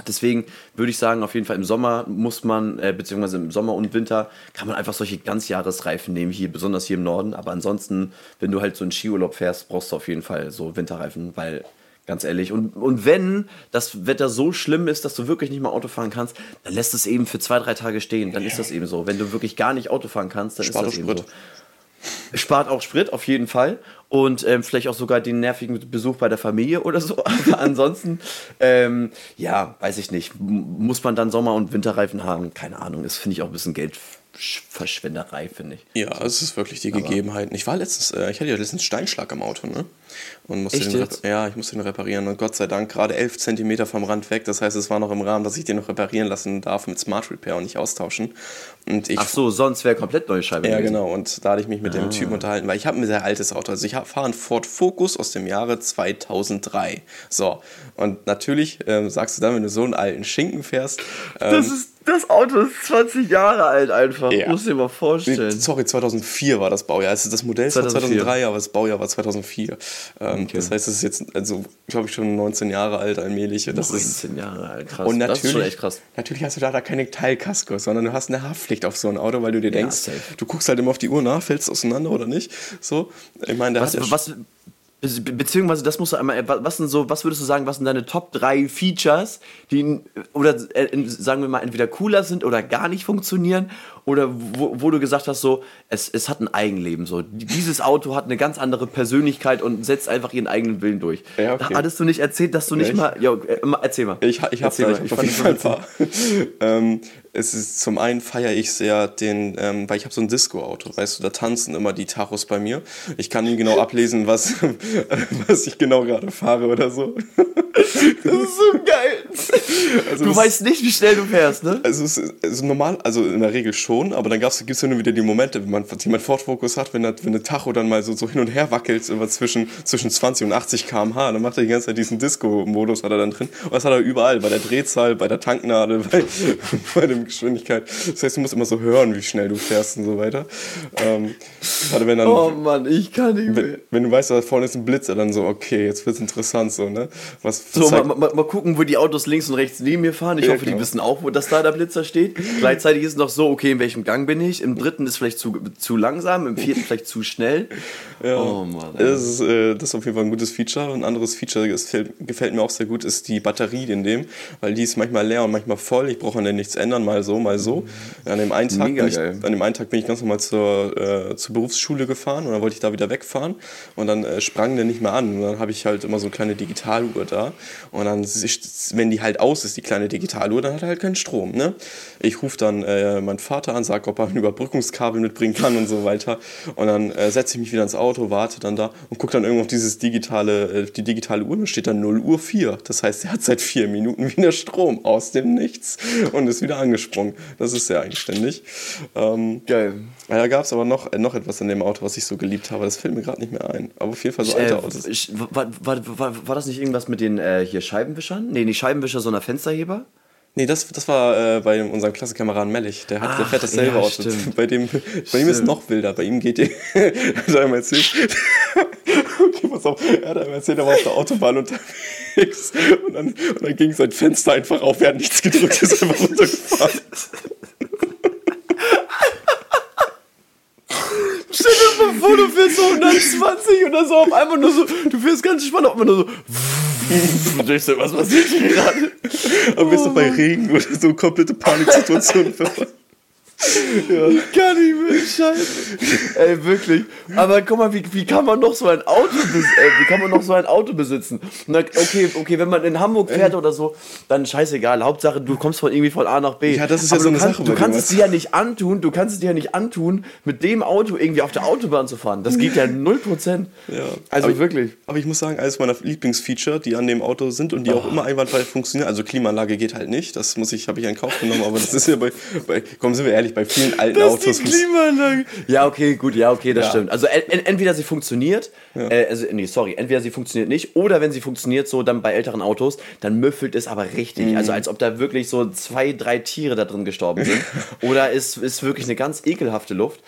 Deswegen würde ich sagen, auf jeden Fall im Sommer muss man, äh, beziehungsweise im Sommer und Winter, kann man einfach solche Ganzjahresreifen nehmen, hier, besonders hier im Norden. Aber ansonsten, wenn du halt so einen Skiurlaub fährst, brauchst du auf jeden Fall so Winterreifen, weil ganz ehrlich. Und, und wenn das Wetter so schlimm ist, dass du wirklich nicht mehr Auto fahren kannst, dann lässt es eben für zwei, drei Tage stehen. Dann ist das eben so. Wenn du wirklich gar nicht Auto fahren kannst, dann Spart ist das eben so. Spart auch Sprit, auf jeden Fall. Und ähm, vielleicht auch sogar den nervigen Besuch bei der Familie oder so. Aber ansonsten, ähm, ja, weiß ich nicht. Muss man dann Sommer- und Winterreifen haben? Keine Ahnung. Das finde ich auch ein bisschen Geld Verschwenderei, finde ich. Ja, es ist wirklich die Gegebenheiten. Ich war letztens, äh, ich hatte ja letztens Steinschlag im Auto, ne? Und musste Echt den ja, ich musste den reparieren und Gott sei Dank gerade 11 cm vom Rand weg. Das heißt, es war noch im Rahmen, dass ich den noch reparieren lassen darf mit Smart Repair und nicht austauschen. Und ich, Ach so, sonst wäre komplett neue Scheibe. Ja, gewesen. genau. Und da hatte ich mich mit ah. dem Typen unterhalten, weil ich habe ein sehr altes Auto. Also ich fahre einen Ford Focus aus dem Jahre 2003. So. Und natürlich ähm, sagst du dann, wenn du so einen alten Schinken fährst. Ähm, das ist das Auto ist 20 Jahre alt einfach. Ja. Muss dir mal vorstellen. Sorry, 2004 war das Baujahr. Also das Modell ist 2003, aber das Baujahr war 2004. Ähm, okay. Das heißt, es ist jetzt, also glaube ich, schon 19 Jahre alt allmählich. Das 19 ist, Jahre alt, krass. Und natürlich, das ist schon echt krass. Natürlich hast du da, da keine Teilkasko, sondern du hast eine Haftpflicht auf so ein Auto, weil du dir denkst, ja, du guckst halt immer auf die Uhr nach, fällst auseinander oder nicht. So, ich meine, was, was, Beziehungsweise, das musst du einmal, was sind so, was würdest du sagen, was sind deine Top 3 Features, die, oder äh, sagen wir mal, entweder cooler sind oder gar nicht funktionieren, oder wo, wo du gesagt hast, so, es, es hat ein Eigenleben, so, dieses Auto hat eine ganz andere Persönlichkeit und setzt einfach ihren eigenen Willen durch. Ja, okay. Hattest du nicht erzählt, dass du nicht Echt? mal, ja, äh, erzähl mal. Ich, ich hab's erzähl mal, ich auf jeden Fall ein paar. ähm, es ist zum einen feiere ich sehr den, ähm, weil ich habe so ein Disco-Auto, weißt du, da tanzen immer die Tachos bei mir. Ich kann nie genau ablesen, was, was ich genau gerade fahre oder so. Das ist so geil. Also du weißt nicht, wie schnell du fährst, ne? Also, es ist, also normal, also in der Regel schon, aber dann gibt es ja nur wieder die Momente, wenn man jemand Ford Focus hat, wenn, der, wenn der Tacho dann mal so, so hin und her wackelt, immer zwischen, zwischen 20 und 80 km/h, dann macht er die ganze Zeit diesen Disco-Modus, hat er dann drin. Und das hat er überall, bei der Drehzahl, bei der Tanknadel, bei, bei der Geschwindigkeit. Das heißt, du musst immer so hören, wie schnell du fährst und so weiter. Ähm, gerade wenn dann, oh Mann, ich kann nicht mehr. Wenn, wenn, du weißt, da vorne ist ein Blitzer, dann so, okay, jetzt wird es interessant so, ne? Was so, mal, mal, mal, gucken, wo die Autos links und rechts neben mir fahren. Ich ja, hoffe, genau. die wissen auch, wo das da der Blitzer steht. Gleichzeitig ist es noch so, okay, in welchem Gang bin ich? Im dritten ist vielleicht zu, zu langsam, im vierten vielleicht zu schnell. Ja. Oh Mann. Das ist, äh, das ist auf jeden Fall ein gutes Feature. Ein anderes Feature, das gefällt, gefällt mir auch sehr gut, ist die Batterie in dem, weil die ist manchmal leer und manchmal voll. Ich brauche an der nichts ändern, mal so, mal so. An dem einen Tag, bin ich, an dem einen Tag bin ich ganz normal zur, äh, zur Berufsschule gefahren und dann wollte ich da wieder wegfahren und dann äh, sprang der nicht mehr an. Und dann habe ich halt immer so eine kleine Digitaluhr da und dann, wenn die halt aus ist, die kleine Digitaluhr, dann hat er halt keinen Strom. Ne? Ich rufe dann äh, meinen Vater an, sage, ob er ein Überbrückungskabel mitbringen kann und so weiter. Und dann äh, setze ich mich wieder ins Auto Auto, warte dann da und gucke dann irgendwo auf dieses digitale, äh, die digitale Uhr und steht dann 0 Uhr 4. Das heißt, er hat seit vier Minuten wieder Strom aus dem Nichts und ist wieder angesprungen. Das ist sehr eigenständig. Ähm, Geil. Da gab es aber noch, äh, noch etwas in dem Auto, was ich so geliebt habe. Das fällt mir gerade nicht mehr ein. Aber auf jeden Fall so alte Äh, Autos. war, war, war, war das nicht irgendwas mit den äh, hier Scheibenwischern? Nee, nicht Scheibenwischer, sondern Fensterheber? Nee, das, das war äh, bei unserem Klassenkameraden Mellich. Der, hat, der Ach, fährt dasselbe ja, Auto. Bei, dem, bei ihm ist es noch wilder. Bei ihm geht die. hat er einmal erzählt. okay, pass auf. Er hat einmal erzählt, er war auf der Autobahn unterwegs. Und dann, und dann ging sein Fenster einfach auf. Er hat nichts gedrückt, ist einfach runtergefahren. Stell dir mal vor, du fährst so 120 oder so auf einmal nur so, du fährst ganz spannend, auf einmal nur so. Und denkst du, was passiert hier gerade? Am besten bei Regen oder so komplette Paniksituation. Ja. Gar nicht mehr, scheiße. Ey, wirklich. Aber guck mal, wie, wie kann man noch so ein Auto bes äh, wie kann man noch so ein Auto besitzen? Na, okay, okay, wenn man in Hamburg fährt oder so, dann scheißegal. Hauptsache, du kommst von irgendwie von A nach B. Ja, das ist ja so eine kannst, Sache Du kannst es dir ja nicht antun, du kannst es dir ja nicht antun, mit dem Auto irgendwie auf der Autobahn zu fahren. Das geht ja 0%. Ja. Also aber, wirklich. Aber ich muss sagen, eines meiner Lieblingsfeature, die an dem Auto sind und die auch immer einwandfrei funktionieren, also Klimaanlage geht halt nicht, das muss ich, habe ich in Kauf genommen, aber das ist ja bei, bei komm, sind wir ehrlich, bei vielen alten Das Autos. ist die Klimaanlage. Ja, okay, gut, ja, okay, das Ja. stimmt. Also en en- entweder sie funktioniert, äh, also nee, sorry, entweder sie funktioniert nicht, oder wenn sie funktioniert, so dann bei älteren Autos, dann müffelt es aber richtig. Mhm. Also als ob da wirklich so zwei, drei Tiere da drin gestorben sind. oder es ist wirklich eine ganz ekelhafte Luft.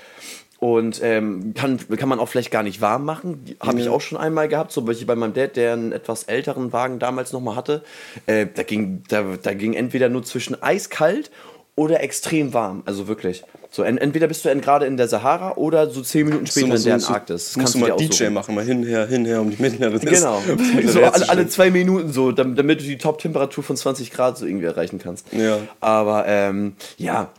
Und ähm, kann, kann man auch vielleicht gar nicht warm machen. Habe ich auch schon einmal gehabt, so welche bei meinem Dad, der einen etwas älteren Wagen damals nochmal hatte. Äh, da, ging, da, da ging entweder nur zwischen eiskalt oder extrem warm. Also wirklich. So, en, entweder bist du gerade in der Sahara oder so zehn Minuten später in der Antarktis. Das musst du mal DJ aussuchen. machen, mal hinher, hinher um die mittlere Genau. so alle, alle zwei Minuten so, dam- damit du die Top-Temperatur von 20 Grad so irgendwie erreichen kannst. Ja. Aber ähm, ja.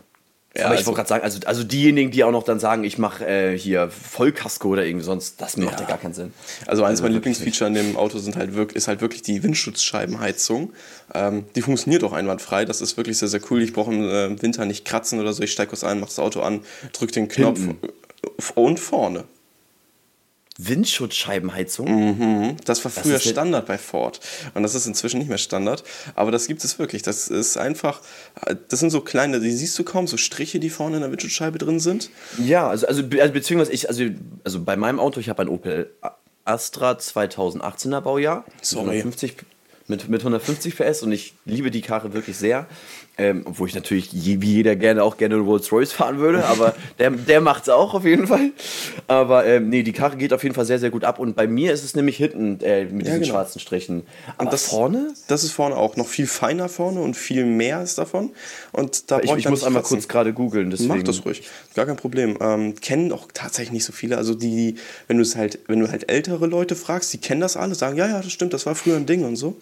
Ja, aber ich also- wollte gerade sagen, also, also diejenigen, die auch noch dann sagen, ich mache äh, hier Vollkasko oder irgendwie sonst, das macht ja, gar keinen Sinn. Also eines meiner wirklich Lieblingsfeature an dem Auto sind halt wirklich, ist halt wirklich die Windschutzscheibenheizung. Ähm, die funktioniert auch einwandfrei. Das ist wirklich sehr, sehr cool. Ich brauche im äh, Winter nicht kratzen oder so. Ich steige kurz ein, mache das Auto an, drücke den Knopf Hinten. und vorne. Windschutzscheibenheizung? Mhm. Das war früher ja- Standard bei Ford. Und das ist inzwischen nicht mehr Standard. Aber das gibt es wirklich. Das ist einfach, das sind so kleine, die siehst du kaum, so Striche, die vorne in der Windschutzscheibe drin sind. Ja, also, also, also beziehungsweise ich, also, also bei meinem Auto, ich habe ein Opel Astra 2018er Baujahr. Sorry. Mit 150, mit, mit 150 PS und ich liebe die Karre wirklich sehr. Ähm, obwohl ich natürlich je, wie jeder gerne auch gerne Rolls Royce fahren würde, aber der, der macht's auch auf jeden Fall. Aber ähm, nee, die Karre geht auf jeden Fall sehr, sehr gut ab und bei mir ist es nämlich hinten äh, mit diesen genau. schwarzen Strichen. Aber Und das vorne? Das ist vorne auch noch viel feiner vorne und viel mehr ist davon. Und da Ich, ich dann muss einmal kratzen. kurz gerade googeln. Mach das ruhig, gar kein Problem. Ähm, kennen auch tatsächlich nicht so viele. Also die, wenn du es halt, wenn du halt ältere Leute fragst, die kennen das alle, sagen ja, ja, das stimmt, das war früher ein Ding und so.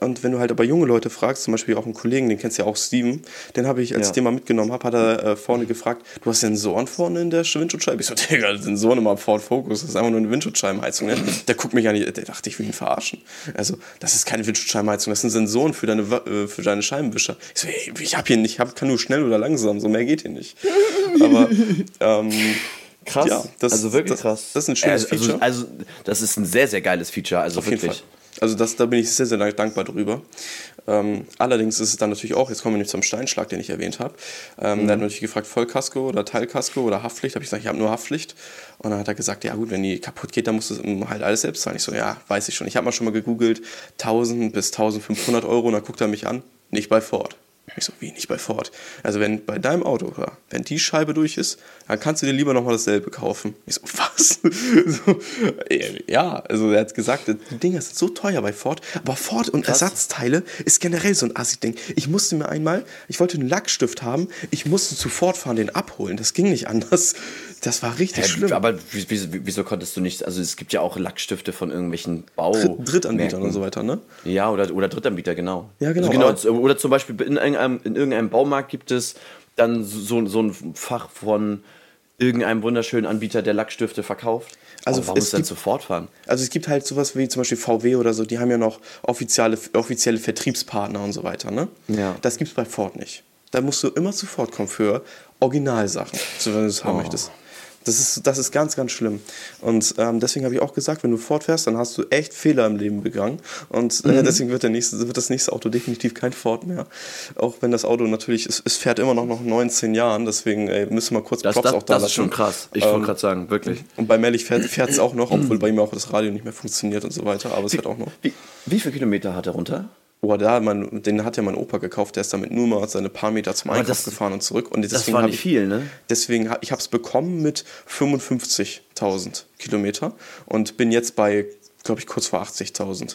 Und wenn du halt aber junge Leute fragst, zum Beispiel auch einen Kollegen, den kennst du ja auch, Steven, den habe ich, als Ja. ich den mal mitgenommen habe, hat er äh, vorne gefragt, du hast Sensoren vorne in der Windschutzscheibe? Ich so, Digga, Sensoren immer Ford Focus, das ist einfach nur eine Windschutzscheibenheizung. Ne? Der guckt mich an, der dachte, ich will ihn verarschen. Also, das ist keine Windschutzscheibenheizung, das sind Sensoren für deine, äh, für deine Scheibenwischer. Ich so, ey, ich hab hier nicht, hab, kann nur schnell oder langsam, so mehr geht hier nicht. Aber, ähm, Krass. Ja, das- also wirklich das- krass. das ist ein schönes also, Feature. Also, also, das ist ein sehr, sehr geiles Feature. Also Auf jeden wirklich. Fall. Also das, da bin ich sehr, sehr dankbar drüber. Ähm, allerdings ist es dann natürlich auch, jetzt kommen wir nämlich zum Steinschlag, den ich erwähnt habe. Ähm, Der hat natürlich gefragt, Vollkasko oder Teilkasko oder Haftpflicht. Habe ich gesagt, ich habe nur Haftpflicht. Und dann hat er gesagt, ja gut, wenn die kaputt geht, dann musst du es halt alles selbst zahlen. Ich so, ja, weiß ich schon. Ich habe mal schon mal gegoogelt, 1000 bis 1500 Euro. Und dann guckt er mich an, nicht bei Ford. Ich so, wie nicht bei Ford? Also wenn bei deinem Auto, wenn die Scheibe durch ist, dann kannst du dir lieber nochmal dasselbe kaufen. Ich so, was? so, äh, ja, also er hat gesagt, die Dinger sind so teuer bei Ford, aber Ford und Ersatzteile ist generell so ein Assi-Ding. Ich musste mir einmal, ich wollte einen Lackstift haben, ich musste zu Ford fahren, den abholen. Das ging nicht anders. Das war richtig Hä, schlimm. Aber wie- wieso, wieso konntest du nicht, also es gibt ja auch Lackstifte von irgendwelchen Bau. Drittanbietern und so weiter, ne? Ja, oder, oder Drittanbieter, genau. Ja, genau, Also genau oder zum Beispiel in irgendeinem, in irgendeinem Baumarkt gibt es dann so, so ein Fach von irgendeinem wunderschönen Anbieter, der Lackstifte verkauft. Also warum es denn gibt- sofort fahren? Also es gibt halt sowas wie zum Beispiel VW oder so, die haben ja noch offizielle, offizielle Vertriebspartner und so weiter, ne? Ja. Das gibt's bei Ford nicht. Da musst du immer zu Ford kommen für Originalsachen, wenn du es haben Oh. möchtest. Das ist, das ist ganz, ganz schlimm. Und ähm, deswegen habe ich auch gesagt, wenn du fortfährst, dann hast du echt Fehler im Leben begangen. Und äh, mhm. deswegen wird, der nächste, wird das nächste Auto definitiv kein Ford mehr. Auch wenn das Auto natürlich, es, es fährt immer noch nach 19 Jahren, deswegen ey, müssen wir kurz das, Props das, auch da Das lassen. ist schon krass. Ich ähm, wollte gerade sagen, wirklich. Und bei Mellich fährt es auch noch, obwohl bei ihm auch das Radio nicht mehr funktioniert und so weiter, aber es fährt auch noch. Wie, wie viele Kilometer hat er runter? Oh, da, mein, den hat ja mein Opa gekauft, der ist damit nur mal seine paar Meter zum Einkauf das, gefahren und zurück. Und das war nicht ich, viel, ne? Deswegen, ich habe es bekommen mit 55.000 Kilometer und bin jetzt bei, glaube ich, kurz vor 80.000.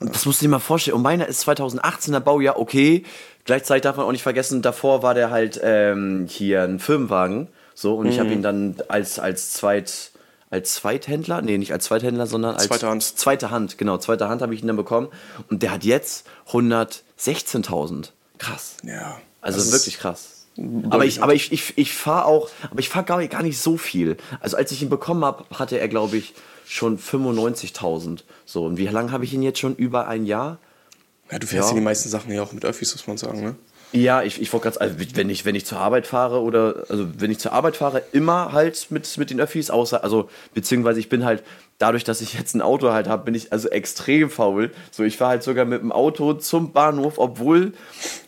Das musst du dir mal vorstellen. Und meiner ist 2018er Baujahr, okay. Gleichzeitig darf man auch nicht vergessen, davor war der halt ähm, hier ein Firmenwagen. So, und mhm. ich habe ihn dann als, als Zweit als Zweithändler, nee, nicht als Zweithändler, sondern als zweite Hand. Zweite Hand, genau, zweite Hand habe ich ihn dann bekommen. Und der hat jetzt 116.000. Krass. Ja. Also wirklich krass. Aber ich, aber ich, ich, ich fahre auch, aber ich fahre gar, gar nicht so viel. Also als ich ihn bekommen habe, hatte er, glaube ich, schon 95.000. So, und wie lange habe ich ihn jetzt schon? Über ein Jahr? Ja, du fährst ja. die meisten Sachen ja auch mit Öffis, muss man sagen, ne? Ja, ich, ich wollte gerade also wenn ich, wenn ich zur Arbeit fahre oder, also wenn ich zur Arbeit fahre, immer halt mit, mit den Öffis, außer, also, beziehungsweise ich bin halt, dadurch, dass ich jetzt ein Auto halt habe, bin ich also extrem faul. So, ich fahre halt sogar mit dem Auto zum Bahnhof, obwohl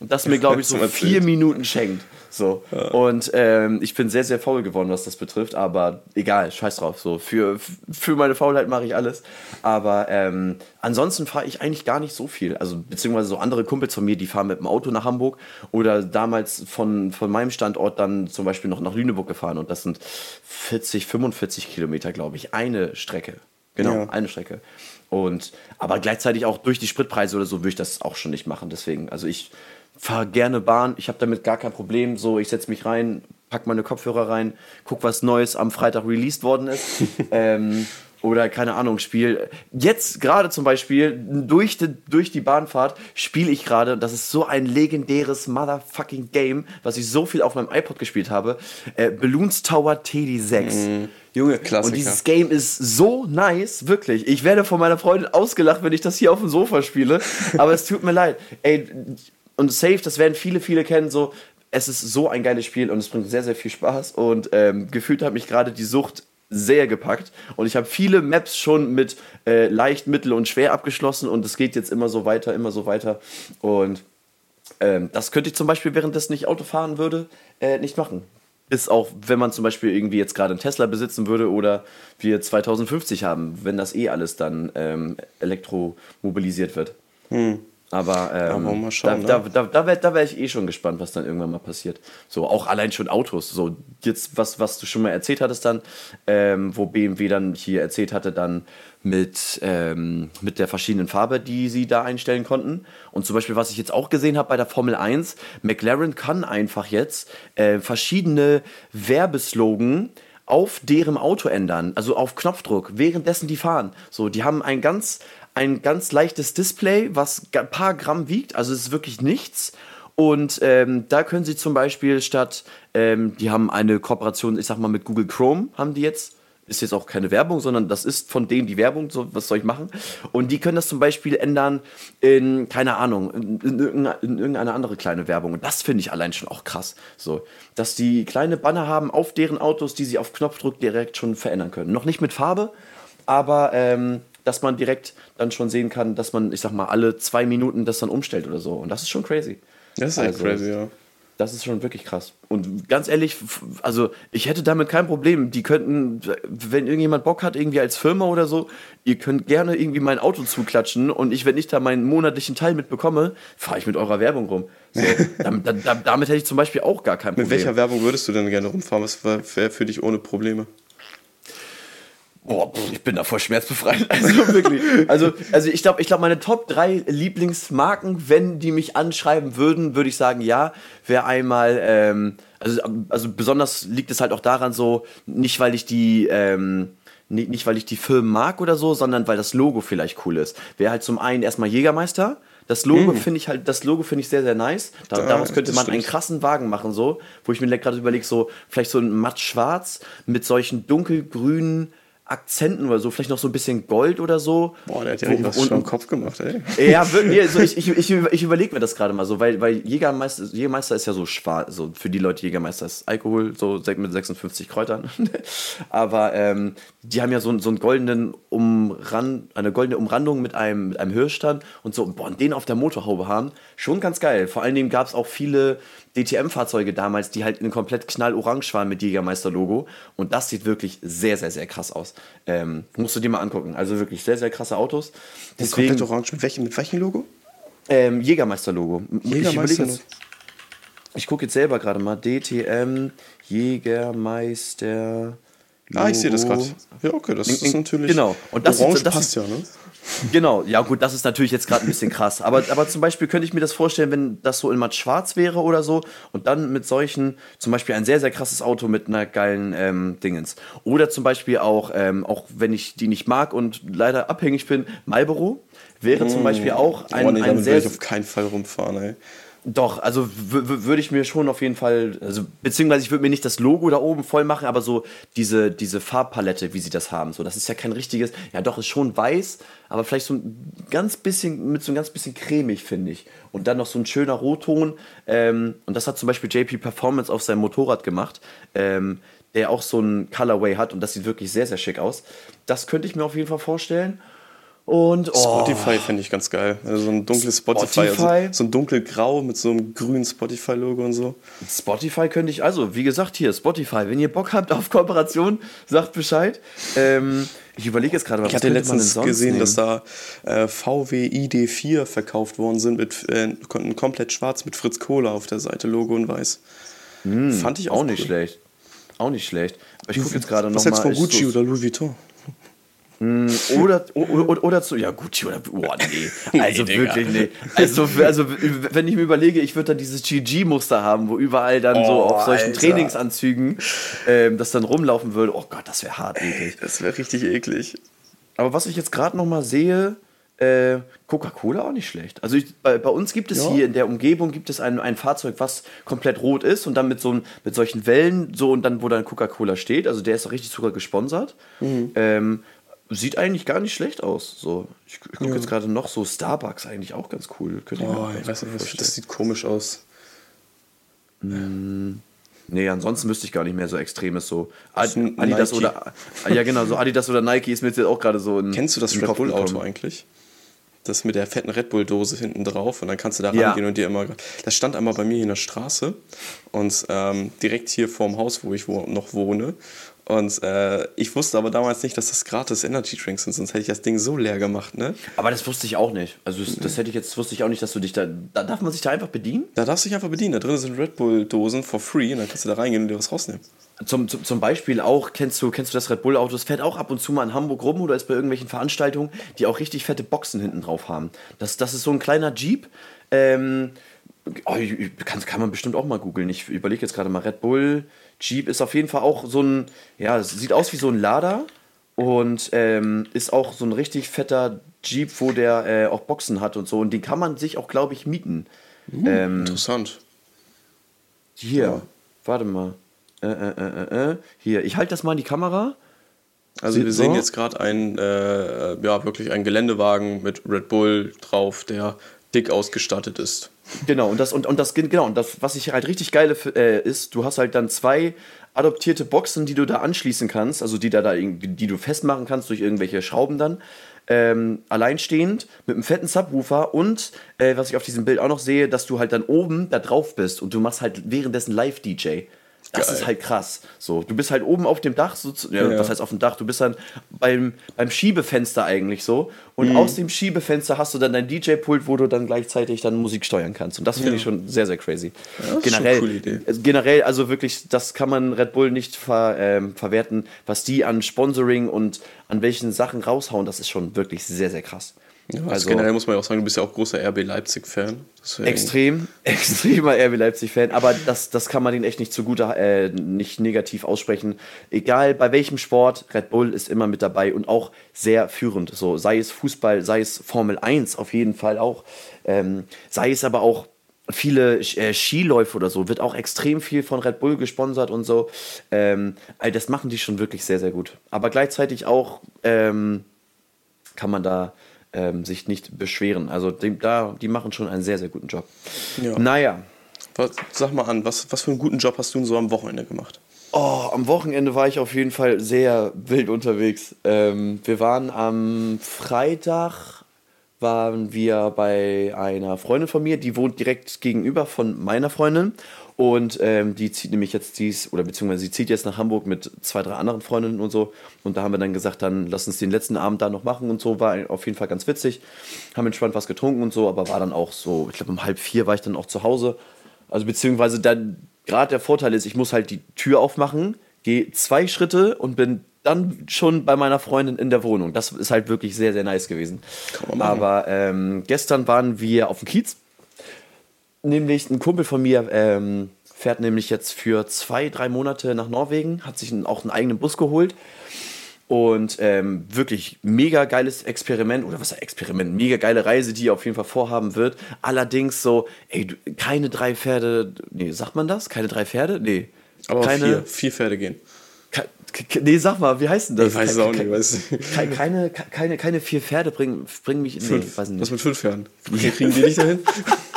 das mir, glaube ich, so vier Minuten schenkt. So. Ja. Und ähm, ich bin sehr, sehr faul geworden, was das betrifft, aber egal, scheiß drauf. So. Für, für meine Faulheit mache ich alles. Aber ähm, ansonsten fahre ich eigentlich gar nicht so viel. Also, beziehungsweise so andere Kumpels von mir, die fahren mit dem Auto nach Hamburg oder damals von, von meinem Standort dann zum Beispiel noch nach Lüneburg gefahren und das sind 40, 45 Kilometer, glaube ich, eine Strecke. Genau, ja. eine Strecke. Und aber gleichzeitig auch durch die Spritpreise oder so würde ich das auch schon nicht machen. Deswegen, also ich fahre gerne Bahn, ich habe damit gar kein Problem. So, ich setze mich rein, pack meine Kopfhörer rein, guck, was Neues am Freitag released worden ist. ähm, oder keine Ahnung, Spiel. Jetzt gerade zum Beispiel durch die, durch die Bahnfahrt spiele ich gerade, das ist so ein legendäres Motherfucking Game, was ich so viel auf meinem iPod gespielt habe, äh, Balloons Tower TD6. Mm. Junge, Klassiker. und dieses Game ist so nice, wirklich. Ich werde von meiner Freundin ausgelacht, wenn ich das hier auf dem Sofa spiele, aber es tut mir leid. Ey, und Safe, das werden viele, viele kennen, so, es ist so ein geiles Spiel und es bringt sehr, sehr viel Spaß und ähm, gefühlt hat mich gerade die Sucht sehr gepackt und ich habe viele Maps schon mit äh, leicht, mittel und schwer abgeschlossen und es geht jetzt immer so weiter, immer so weiter und ähm, das könnte ich zum Beispiel, während das nicht Auto fahren würde, äh, nicht machen. Bis auch, wenn man zum Beispiel irgendwie jetzt gerade einen Tesla besitzen würde oder wir 2050 haben, wenn das eh alles dann ähm, elektromobilisiert wird. Hm. Aber ähm, ja, schauen, da, ne? da, da, da wäre wär ich eh schon gespannt, was dann irgendwann mal passiert. So, auch allein schon Autos. So, jetzt, was, was du schon mal erzählt hattest dann, ähm, wo BMW dann hier erzählt hatte, dann mit, ähm, mit der verschiedenen Farbe, die sie da einstellen konnten. Und zum Beispiel, was ich jetzt auch gesehen habe bei der Formel 1, McLaren kann einfach jetzt äh, verschiedene Werbeslogan auf deren Auto ändern, also auf Knopfdruck, währenddessen die fahren. So, die haben ein ganz ein ganz leichtes Display, was ein paar Gramm wiegt, also es ist wirklich nichts. Und ähm, da können Sie zum Beispiel statt, ähm, die haben eine Kooperation, ich sag mal mit Google Chrome, haben die jetzt. Ist jetzt auch keine Werbung, sondern das ist von denen die Werbung, so, was soll ich machen? Und die können das zum Beispiel ändern in, keine Ahnung, in, in, irgendeine, in irgendeine andere kleine Werbung. Und das finde ich allein schon auch krass. So, dass die kleine Banner haben auf deren Autos, die sie auf Knopfdruck direkt schon verändern können. Noch nicht mit Farbe, aber ähm, dass man direkt dann schon sehen kann, dass man, ich sag mal, alle zwei Minuten das dann umstellt oder so. Und das ist schon crazy. Das ist also, crazy, ja. Das ist schon wirklich krass. Und ganz ehrlich, also ich hätte damit kein Problem. Die könnten, wenn irgendjemand Bock hat, irgendwie als Firma oder so, ihr könnt gerne irgendwie mein Auto zuklatschen und ich, wenn ich da meinen monatlichen Teil mitbekomme, fahre ich mit eurer Werbung rum. So, damit, damit, hätte ich zum Beispiel auch gar kein Problem. Mit welcher Werbung würdest du denn gerne rumfahren? Was wäre für dich ohne Probleme? Boah, ich bin da voll schmerzbefreit. Also wirklich. Also, also ich glaube, ich glaube, meine Top 3 Lieblingsmarken, wenn die mich anschreiben würden, würde ich sagen, ja, wäre einmal, ähm, also, also besonders liegt es halt auch daran so, nicht weil ich die, ähm, nicht, nicht weil ich die Firmen mag oder so, sondern weil das Logo vielleicht cool ist. Wäre halt zum einen erstmal Jägermeister. Das Logo mm. finde ich halt, das Logo finde ich sehr, sehr nice. Da, da, daraus könnte man stimmt. einen krassen Wagen machen, so, wo ich mir gerade überlege, so, vielleicht so ein matt schwarz mit solchen dunkelgrünen Akzenten oder so, vielleicht noch so ein bisschen Gold oder so. Boah, der hat ja richtig was schon im Kopf gemacht, ey. Ja, wirklich, also ich, ich, ich, ich überlege mir das gerade mal so, weil, weil Jägermeister, Jägermeister ist ja so schwarz, so für die Leute Jägermeister ist Alkohol, so mit 56 Kräutern. Aber ähm, die haben ja so, so einen goldenen Umrand, eine goldene Umrandung mit einem, mit einem Hirschstand und so, boah, und den auf der Motorhaube haben, schon ganz geil. Vor allen Dingen gab es auch viele DTM-Fahrzeuge damals, die halt in komplett knallorange waren mit Jägermeister-Logo. Und das sieht wirklich sehr, sehr, sehr krass aus. Ähm, musst du dir mal angucken. Also wirklich sehr, sehr krasse Autos. Deswegen, komplett orange. Mit welchem, mit welchem Logo? Ähm, Jägermeister-Logo. Jägermeister ich, ich gucke jetzt selber gerade mal. DTM, Jägermeister. Ah, ich sehe das gerade. Ja, okay, das ist natürlich. Genau. Und das Orange ist, das passt ja, ne? Genau, ja gut, das ist natürlich jetzt gerade ein bisschen krass. Aber, aber zum Beispiel könnte ich mir das vorstellen, wenn das so in matt schwarz wäre oder so und dann mit solchen, zum Beispiel ein sehr, sehr krasses Auto mit einer geilen ähm, Dingens. Oder zum Beispiel auch, ähm, auch wenn ich die nicht mag und leider abhängig bin, Marlboro wäre zum Beispiel auch ein, oh, nee, ein sehr... ich auf keinen Fall rumfahren, ey. Doch, also würde ich mir schon auf jeden Fall, also beziehungsweise ich würde mir nicht das Logo da oben voll machen, aber so diese, diese Farbpalette, wie sie das haben, so das ist ja kein richtiges, ja doch, ist schon weiß, aber vielleicht so ein ganz bisschen, mit so ein ganz bisschen cremig, finde ich. Und dann noch so ein schöner Rotton ähm, und das hat zum Beispiel JP Performance auf seinem Motorrad gemacht, ähm, der auch so ein Colorway hat und das sieht wirklich sehr, sehr schick aus. Das könnte ich mir auf jeden Fall vorstellen. Und oh. Spotify finde ich ganz geil. Also so ein dunkles Spotify, Spotify. Also so ein dunkelgrau mit so einem grünen Spotify-Logo und so. Spotify könnte ich, also wie gesagt, hier, Spotify, wenn ihr Bock habt auf Kooperation, sagt Bescheid. Ähm, ich überlege jetzt gerade, was Ich hatte letztens gesehen, nehmen? dass da äh, VW ID4 verkauft worden sind, mit äh, komplett schwarz mit Fritz Kohler auf der Seite, Logo und weiß. Hm, Fand ich auch, auch nicht cool. schlecht. Auch nicht schlecht. Ich gucke jetzt gerade nochmal. Was jetzt von Gucci so oder Louis Vuitton? Mm, oder, oder, oder zu, ja Gucci oder, oh nee, also nee, wirklich, nee. Also, also, wenn ich mir überlege, ich würde dann dieses GG-Muster haben, wo überall dann oh, so auf solchen Alter. Trainingsanzügen ähm, das dann rumlaufen würde, oh Gott, das wäre hart eklig. Das wäre richtig eklig. Aber was ich jetzt gerade noch mal sehe, äh, Coca-Cola auch nicht schlecht. Also ich, bei, bei, uns gibt es ja. hier in der Umgebung gibt es ein, ein Fahrzeug, was komplett rot ist und dann mit so mit solchen Wellen so und dann wo dann Coca-Cola steht. Also der ist auch richtig sogar gesponsert. Mhm. Ähm, Sieht eigentlich gar nicht schlecht aus. So, ich, ich gucke ja. jetzt gerade noch so Starbucks eigentlich auch ganz cool. Könnte ich oh, ich weiß nicht, das sieht komisch aus. Mm, nee, ansonsten müsste ich gar nicht mehr so extremes so. Ad, Adidas Nike. oder ja genau, so Adidas oder Nike ist mir jetzt auch gerade so ein. Kennst du das Red Bull Auto eigentlich? Das mit der fetten Red Bull Dose hinten drauf und dann kannst du da ja. rangehen und dir immer. Das stand einmal bei mir hier in der Straße und ähm, direkt hier vorm Haus, wo ich wo, noch wohne. Und äh, ich wusste aber damals nicht, dass das gratis Energy Drinks sind, sonst hätte ich das Ding so leer gemacht, ne? Aber das wusste ich auch nicht. Also das, das hätte ich jetzt wusste ich auch nicht, dass du dich da. Da darf man sich da einfach bedienen? Da darfst du dich einfach bedienen. Da drin sind Red Bull-Dosen for free und dann kannst du da reingehen und dir was rausnehmen. Zum, zum, zum Beispiel auch, kennst du, kennst du das Red Bull-Auto? Das fährt auch ab und zu mal in Hamburg rum oder ist bei irgendwelchen Veranstaltungen, die auch richtig fette Boxen hinten drauf haben. Das, das ist so ein kleiner Jeep. Ähm, oh, kann, kann man bestimmt auch mal googeln. Ich überlege jetzt gerade mal Red Bull. Jeep ist auf jeden Fall auch so ein, ja, sieht aus wie so ein Lader und ähm, ist auch so ein richtig fetter Jeep, wo der äh, auch Boxen hat und so. Und den kann man sich auch, glaube ich, mieten. Uh, ähm, interessant. Hier, ja. warte mal. Äh, äh, äh, äh hier, ich halte das mal in die Kamera. Also wir sehen jetzt gerade einen, äh, ja, wirklich einen Geländewagen mit Red Bull drauf, der dick ausgestattet ist. Genau, und das, und, und das, genau, und das, was ich halt richtig geil äh, ist, du hast halt dann zwei adoptierte Boxen, die du da anschließen kannst, also die da, da die du festmachen kannst durch irgendwelche Schrauben dann. Ähm, alleinstehend mit einem fetten Subwoofer und äh, was ich auf diesem Bild auch noch sehe, dass du halt dann oben da drauf bist und du machst halt währenddessen Live-DJ. Das Geil. ist halt krass. So, du bist halt oben auf dem Dach, so, ja, ja. was heißt auf dem Dach? Du bist dann beim, beim Schiebefenster eigentlich so. Und mhm. aus dem Schiebefenster hast du dann dein DJ-Pult, wo du dann gleichzeitig dann Musik steuern kannst. Und das finde ja. ich schon sehr, sehr crazy. Ja, generell, coole Idee. generell, also wirklich, das kann man Red Bull nicht ver, ähm, verwerten, was die an Sponsoring und an welchen Sachen raushauen. Das ist schon wirklich sehr, sehr krass. Ja, also, also, generell muss man ja auch sagen, du bist ja auch großer RB Leipzig-Fan. Extrem, extremer RB Leipzig-Fan, aber das, das kann man denen echt nicht zugute, äh, nicht negativ aussprechen. Egal bei welchem Sport, Red Bull ist immer mit dabei und auch sehr führend. So, sei es Fußball, sei es Formel 1 auf jeden Fall auch, ähm, sei es aber auch viele äh, Skiläufe oder so, wird auch extrem viel von Red Bull gesponsert und so. Ähm, also das machen die schon wirklich sehr, sehr gut. Aber gleichzeitig auch ähm, kann man da ähm, sich nicht beschweren. Also die, da, die machen schon einen sehr, sehr guten Job. Ja. Naja. Was, sag mal an, was, was für einen guten Job hast du denn so am Wochenende gemacht? Oh, am Wochenende war ich auf jeden Fall sehr wild unterwegs. Ähm, wir waren am Freitag waren wir bei einer Freundin von mir, die wohnt direkt gegenüber von meiner Freundin. Und ähm, die zieht nämlich jetzt dies, oder beziehungsweise sie zieht jetzt nach Hamburg mit zwei, drei anderen Freundinnen und so. Und da haben wir dann gesagt, dann lass uns den letzten Abend da noch machen und so. War auf jeden Fall ganz witzig. Haben entspannt was getrunken und so, aber war dann auch so, ich glaube um halb vier war ich dann auch zu Hause. Also beziehungsweise dann, gerade der Vorteil ist, ich muss halt die Tür aufmachen, gehe zwei Schritte und bin dann schon bei meiner Freundin in der Wohnung. Das ist halt wirklich sehr, sehr nice gewesen. Aber ähm, gestern waren wir auf dem Kiez. Nämlich ein Kumpel von mir ähm, fährt nämlich jetzt für zwei, drei Monate nach Norwegen, hat sich auch einen eigenen Bus geholt. Und ähm, wirklich mega geiles Experiment, oder was ist Experiment? Mega geile Reise, die er auf jeden Fall vorhaben wird. Allerdings so, ey, keine drei Pferde, nee, sagt man das? Keine drei Pferde? Nee. Aber keine, vier, vier Pferde gehen. Nee, sag mal, wie heißt denn das? Ich weiß es auch nicht. Weiß keine, keine, keine, keine vier Pferde bringen, bringen mich in fünf. nicht. Was mit fünf Pferden? Kriegen die nicht dahin?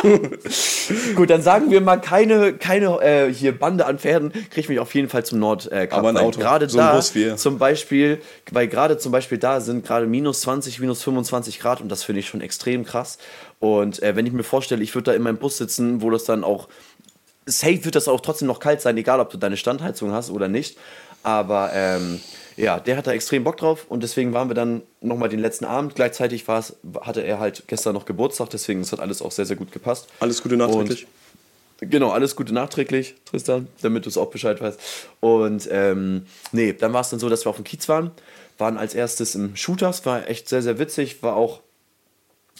Gut, dann sagen wir mal, keine, keine äh, hier Bande an Pferden kriegt mich auf jeden Fall zum Nord. Äh, Aber ein Auto, gerade so ein da Bus wie zum Beispiel, weil gerade zum Beispiel da sind gerade minus 20, minus 25 Grad und das finde ich schon extrem krass. Und äh, wenn ich mir vorstelle, ich würde da in meinem Bus sitzen, wo das dann auch safe wird das auch trotzdem noch kalt sein, egal ob du deine Standheizung hast oder nicht. Aber ähm, ja, der hat da extrem Bock drauf und deswegen waren wir dann nochmal den letzten Abend. Gleichzeitig war's, hatte er halt gestern noch Geburtstag, deswegen es hat alles auch sehr, sehr gut gepasst. Alles Gute nachträglich. Und, genau, alles Gute nachträglich, Tristan, damit du es auch Bescheid weißt. Und ähm, nee, dann war es dann so, dass wir auf dem Kiez waren, waren als erstes im Shooters, war echt sehr, sehr witzig, war auch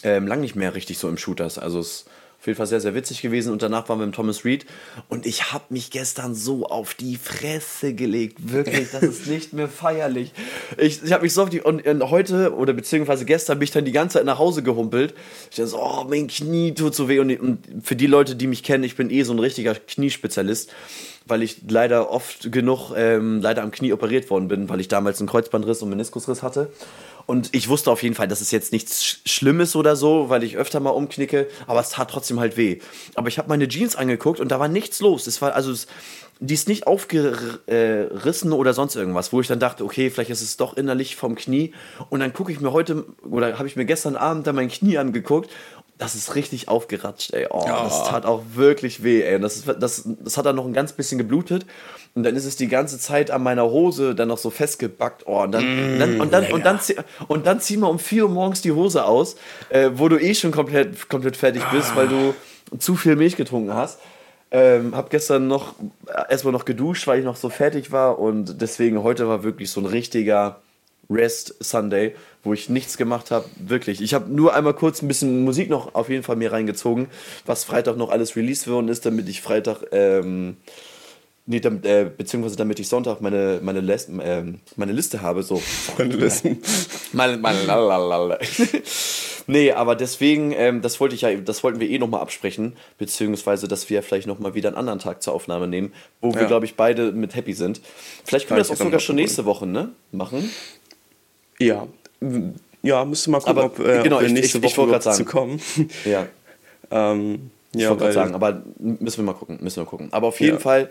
ähm, lang nicht mehr richtig so im Shooters. Also es auf jeden Fall sehr, sehr witzig gewesen. Und danach waren wir im Thomas Reed. Und ich habe mich gestern so auf die Fresse gelegt. Wirklich, das ist nicht mehr feierlich. Ich, ich habe mich so auf die. Und, und, heute, oder beziehungsweise gestern, bin ich dann die ganze Zeit nach Hause gehumpelt. Ich dachte so, oh, mein Knie tut so weh. Und, und für die Leute, die mich kennen, ich bin eh so ein richtiger Kniespezialist weil ich leider oft genug ähm, leider am Knie operiert worden bin, weil ich damals einen Kreuzbandriss und Meniskusriss hatte. Und ich wusste auf jeden Fall, dass es jetzt nichts Schlimmes oder so, weil ich öfter mal umknicke, aber es tat trotzdem halt weh. Aber ich habe meine Jeans angeguckt und da war nichts los. Es war also, es, die ist nicht aufgerissen oder sonst irgendwas, wo ich dann dachte, okay, vielleicht ist es doch innerlich vom Knie. Und dann gucke ich mir heute, oder habe ich mir gestern Abend dann mein Knie angeguckt das ist richtig aufgeratscht, ey. Oh, Ja. das tat auch wirklich weh, ey. Und das, ist, das, das hat dann noch ein ganz bisschen geblutet. Und dann ist es die ganze Zeit an meiner Hose dann noch so festgebackt. Oh, und dann, und dann, und dann, und dann, zieh- und dann zieh mal um 4 Uhr morgens die Hose aus, äh, wo du eh schon komplett, komplett fertig bist, weil du zu viel Milch getrunken hast. Ähm, hab gestern noch äh, erstmal noch geduscht, weil ich noch so fertig war. Und deswegen heute war wirklich so ein richtiger Rest Sunday, wo ich nichts gemacht habe. Wirklich. Ich habe nur einmal kurz ein bisschen Musik noch auf jeden Fall mir reingezogen, was Freitag noch alles released worden ist, damit ich Freitag, ähm, nee, damit, äh, beziehungsweise damit ich Sonntag meine, meine, Les ähm, meine Liste habe. So. Meine Listen. Meine, meine lalalala. nee, aber deswegen, ähm, das wollte ich ja, das wollten wir eh nochmal absprechen, beziehungsweise, dass wir vielleicht nochmal wieder einen anderen Tag zur Aufnahme nehmen, wo wir, Ja. glaube ich, beide mit happy sind. Vielleicht können wir das auch sogar schon nächste Woche, ne? Machen. Ja. Ja, müsste mal gucken, Aber, ob, äh, genau, ob wir ich- nächste ich- ich Woche überhaupt zu sagen. kommen. Ja. ähm, Ich ja, wollte gerade sagen, aber müssen wir mal gucken, müssen wir gucken. Aber auf jeden Ja. Fall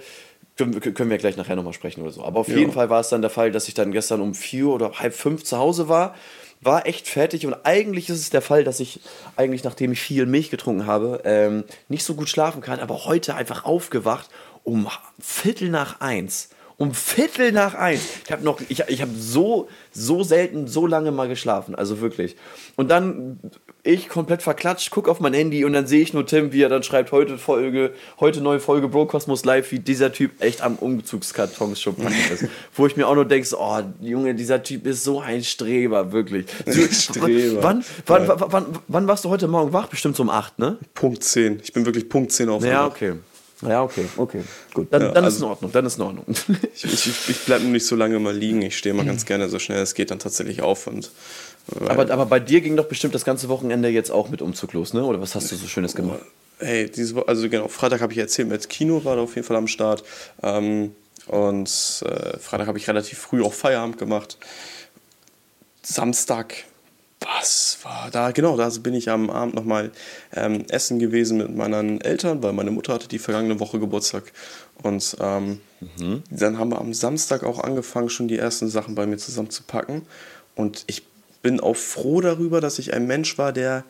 können, wir- können wir gleich nachher nochmal sprechen oder so. Aber auf Ja. jeden Fall war es dann der Fall, dass ich dann gestern um vier oder halb fünf zu Hause war, war echt fertig und eigentlich ist es der Fall, dass ich eigentlich, nachdem ich viel Milch getrunken habe, ähm, nicht so gut schlafen kann, aber heute einfach aufgewacht um Viertel nach eins. Um Viertel nach eins. Ich habe noch, ich, ich habe so, so selten, so lange mal geschlafen. Also wirklich. Und dann ich komplett verklatscht, guck auf mein Handy und dann sehe ich nur Tim, wie er dann schreibt, heute Folge, heute neue Folge Bro Cosmos Live, wie dieser Typ echt am Umzugskartons schon packen ist. Wo ich mir auch nur denke, oh Junge, dieser Typ ist so ein Streber, wirklich. Streber. Wann, wann, wann, wann, wann warst du heute Morgen wach? Bestimmt um 8, ne? Punkt 10. Ich bin wirklich Punkt 10 auf. Ja, okay. Ja, okay, okay. Gut, dann, Ja, dann ist also- in Ordnung, dann ist in Ordnung. Ich, ich, ich bleibe nur nicht so lange mal liegen. Ich stehe mal ganz gerne so schnell es geht dann tatsächlich auf. Und, aber, aber bei dir ging doch bestimmt das ganze Wochenende jetzt auch mit Umzug los, ne? Oder was hast du so Schönes gemacht? hey, diese Woche, also genau, Freitag habe ich erzählt, mit Kino war da auf jeden Fall am Start. Ähm, und äh, Freitag habe ich relativ früh auch Feierabend gemacht. Samstag, was war da? Genau, da bin ich am Abend nochmal ähm, essen gewesen mit meinen Eltern, weil meine Mutter hatte die vergangene Woche Geburtstag. Und ähm, mhm. dann haben wir am Samstag auch angefangen, schon die ersten Sachen bei mir zusammenzupacken. Und ich bin auch froh darüber, dass ich ein Mensch war, der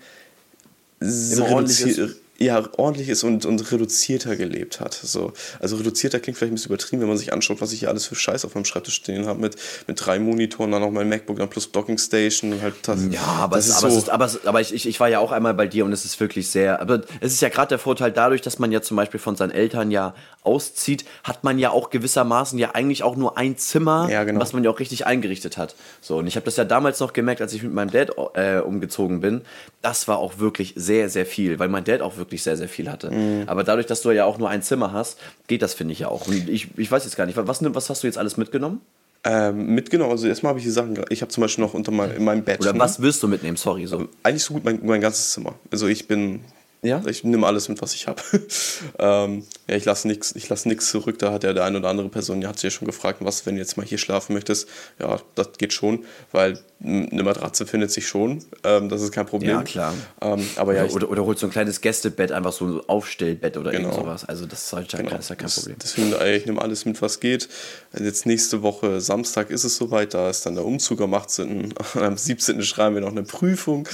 reduziert, ja, ordentlich ist und, und reduzierter gelebt hat. So. Also reduzierter klingt vielleicht ein bisschen übertrieben, wenn man sich anschaut, was ich hier alles für Scheiß auf meinem Schreibtisch stehen habe, mit, mit drei Monitoren, dann noch mein MacBook, dann plus Docking Station und halt das. Ja, aber, das es, ist aber, so ist, aber, aber ich, ich, war ja auch einmal bei dir und es ist wirklich sehr, aber es ist ja gerade der Vorteil dadurch, dass man ja zum Beispiel von seinen Eltern ja auszieht, hat man ja auch gewissermaßen ja eigentlich auch nur ein Zimmer, ja, genau. was man ja auch richtig eingerichtet hat. So, und ich habe das ja damals noch gemerkt, als ich mit meinem Dad äh, umgezogen bin, das war auch wirklich sehr, sehr viel, weil mein Dad auch wirklich sehr, sehr viel hatte. Mhm. Aber dadurch, dass du ja auch nur ein Zimmer hast, geht das, finde ich ja auch. Und ich, ich weiß jetzt gar nicht, was, was hast du jetzt alles mitgenommen? Ähm, mitgenommen, also erstmal habe ich die Sachen, ich habe zum Beispiel noch unter mein, in meinem Bett. Oder was wirst du mitnehmen, sorry. So. Eigentlich so gut mein, mein ganzes Zimmer. Also ich bin ja? Ich nehme alles mit, was ich habe. ähm, ja, ich lasse nichts lass zurück. Da hat ja der eine oder andere Person, die hat sich ja schon gefragt, was, wenn du jetzt mal hier schlafen möchtest. Ja, das geht schon, weil eine Matratze findet sich schon. Ähm, das ist kein Problem. Ja, klar. Ähm, aber ja, oder, oder, oder holst so ein kleines Gästebett, einfach so ein Aufstellbett oder genau. irgend sowas. Also das ist halt genau. ist ja kein Problem. Deswegen, ich nehme alles mit, was geht. Jetzt nächste Woche, Samstag ist es soweit, da ist dann der Umzug am 18. am 17. schreiben wir noch eine Prüfung.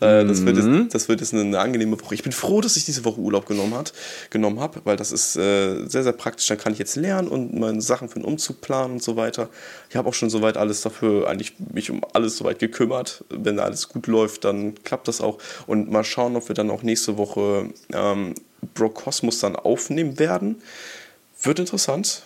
Äh, das, wird jetzt, mhm. das wird jetzt eine, eine angenehme Woche. Ich bin froh, dass ich diese Woche Urlaub genommen, hat, genommen habe, weil das ist äh, sehr, sehr praktisch. Dann kann ich jetzt lernen und meine Sachen für den Umzug planen und so weiter. Ich habe auch schon soweit alles dafür, eigentlich mich um alles soweit gekümmert. Wenn alles gut läuft, dann klappt das auch. Und mal schauen, ob wir dann auch nächste Woche ähm, Bro Cosmos dann aufnehmen werden. Wird interessant.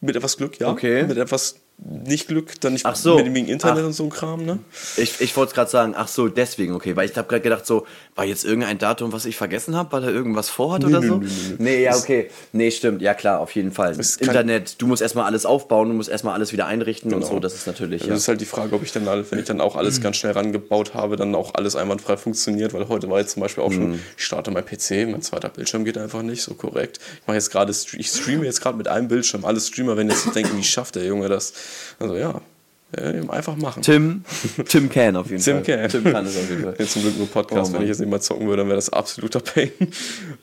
Mit etwas Glück, ja. Okay. Mit etwas nicht Glück, dann nicht so. mit dem Internet ach. und so ein Kram, ne? Ich, ich wollte gerade sagen, ach so, deswegen, okay, weil ich habe gerade gedacht, so, war jetzt irgendein Datum, was ich vergessen habe, weil er irgendwas vorhat nee, oder nee, so? Nee, nee, nee. ja, okay. Nee, stimmt, ja klar, auf jeden Fall. Internet, du musst erstmal alles aufbauen, du musst erstmal alles wieder einrichten genau. und so, das ist natürlich. Also ja. Das ist halt die Frage, ob ich dann, wenn ich dann auch alles ganz schnell rangebaut habe, dann auch alles einwandfrei funktioniert, weil heute war jetzt zum Beispiel auch mhm. schon, ich starte mein PC, mein zweiter Bildschirm geht einfach nicht so korrekt. Ich mache jetzt gerade, ich streame jetzt gerade mit einem Bildschirm, alle Streamer werden jetzt denken, wie schafft der Junge das? Also ja, ja, einfach machen. Tim, Tim can auf jeden Tim Fall. Can. Tim kann es auf jeden Fall. Jetzt zum Glück nur Podcast. Oh, wenn ich jetzt nicht mal zocken würde, dann wäre das absoluter Pain.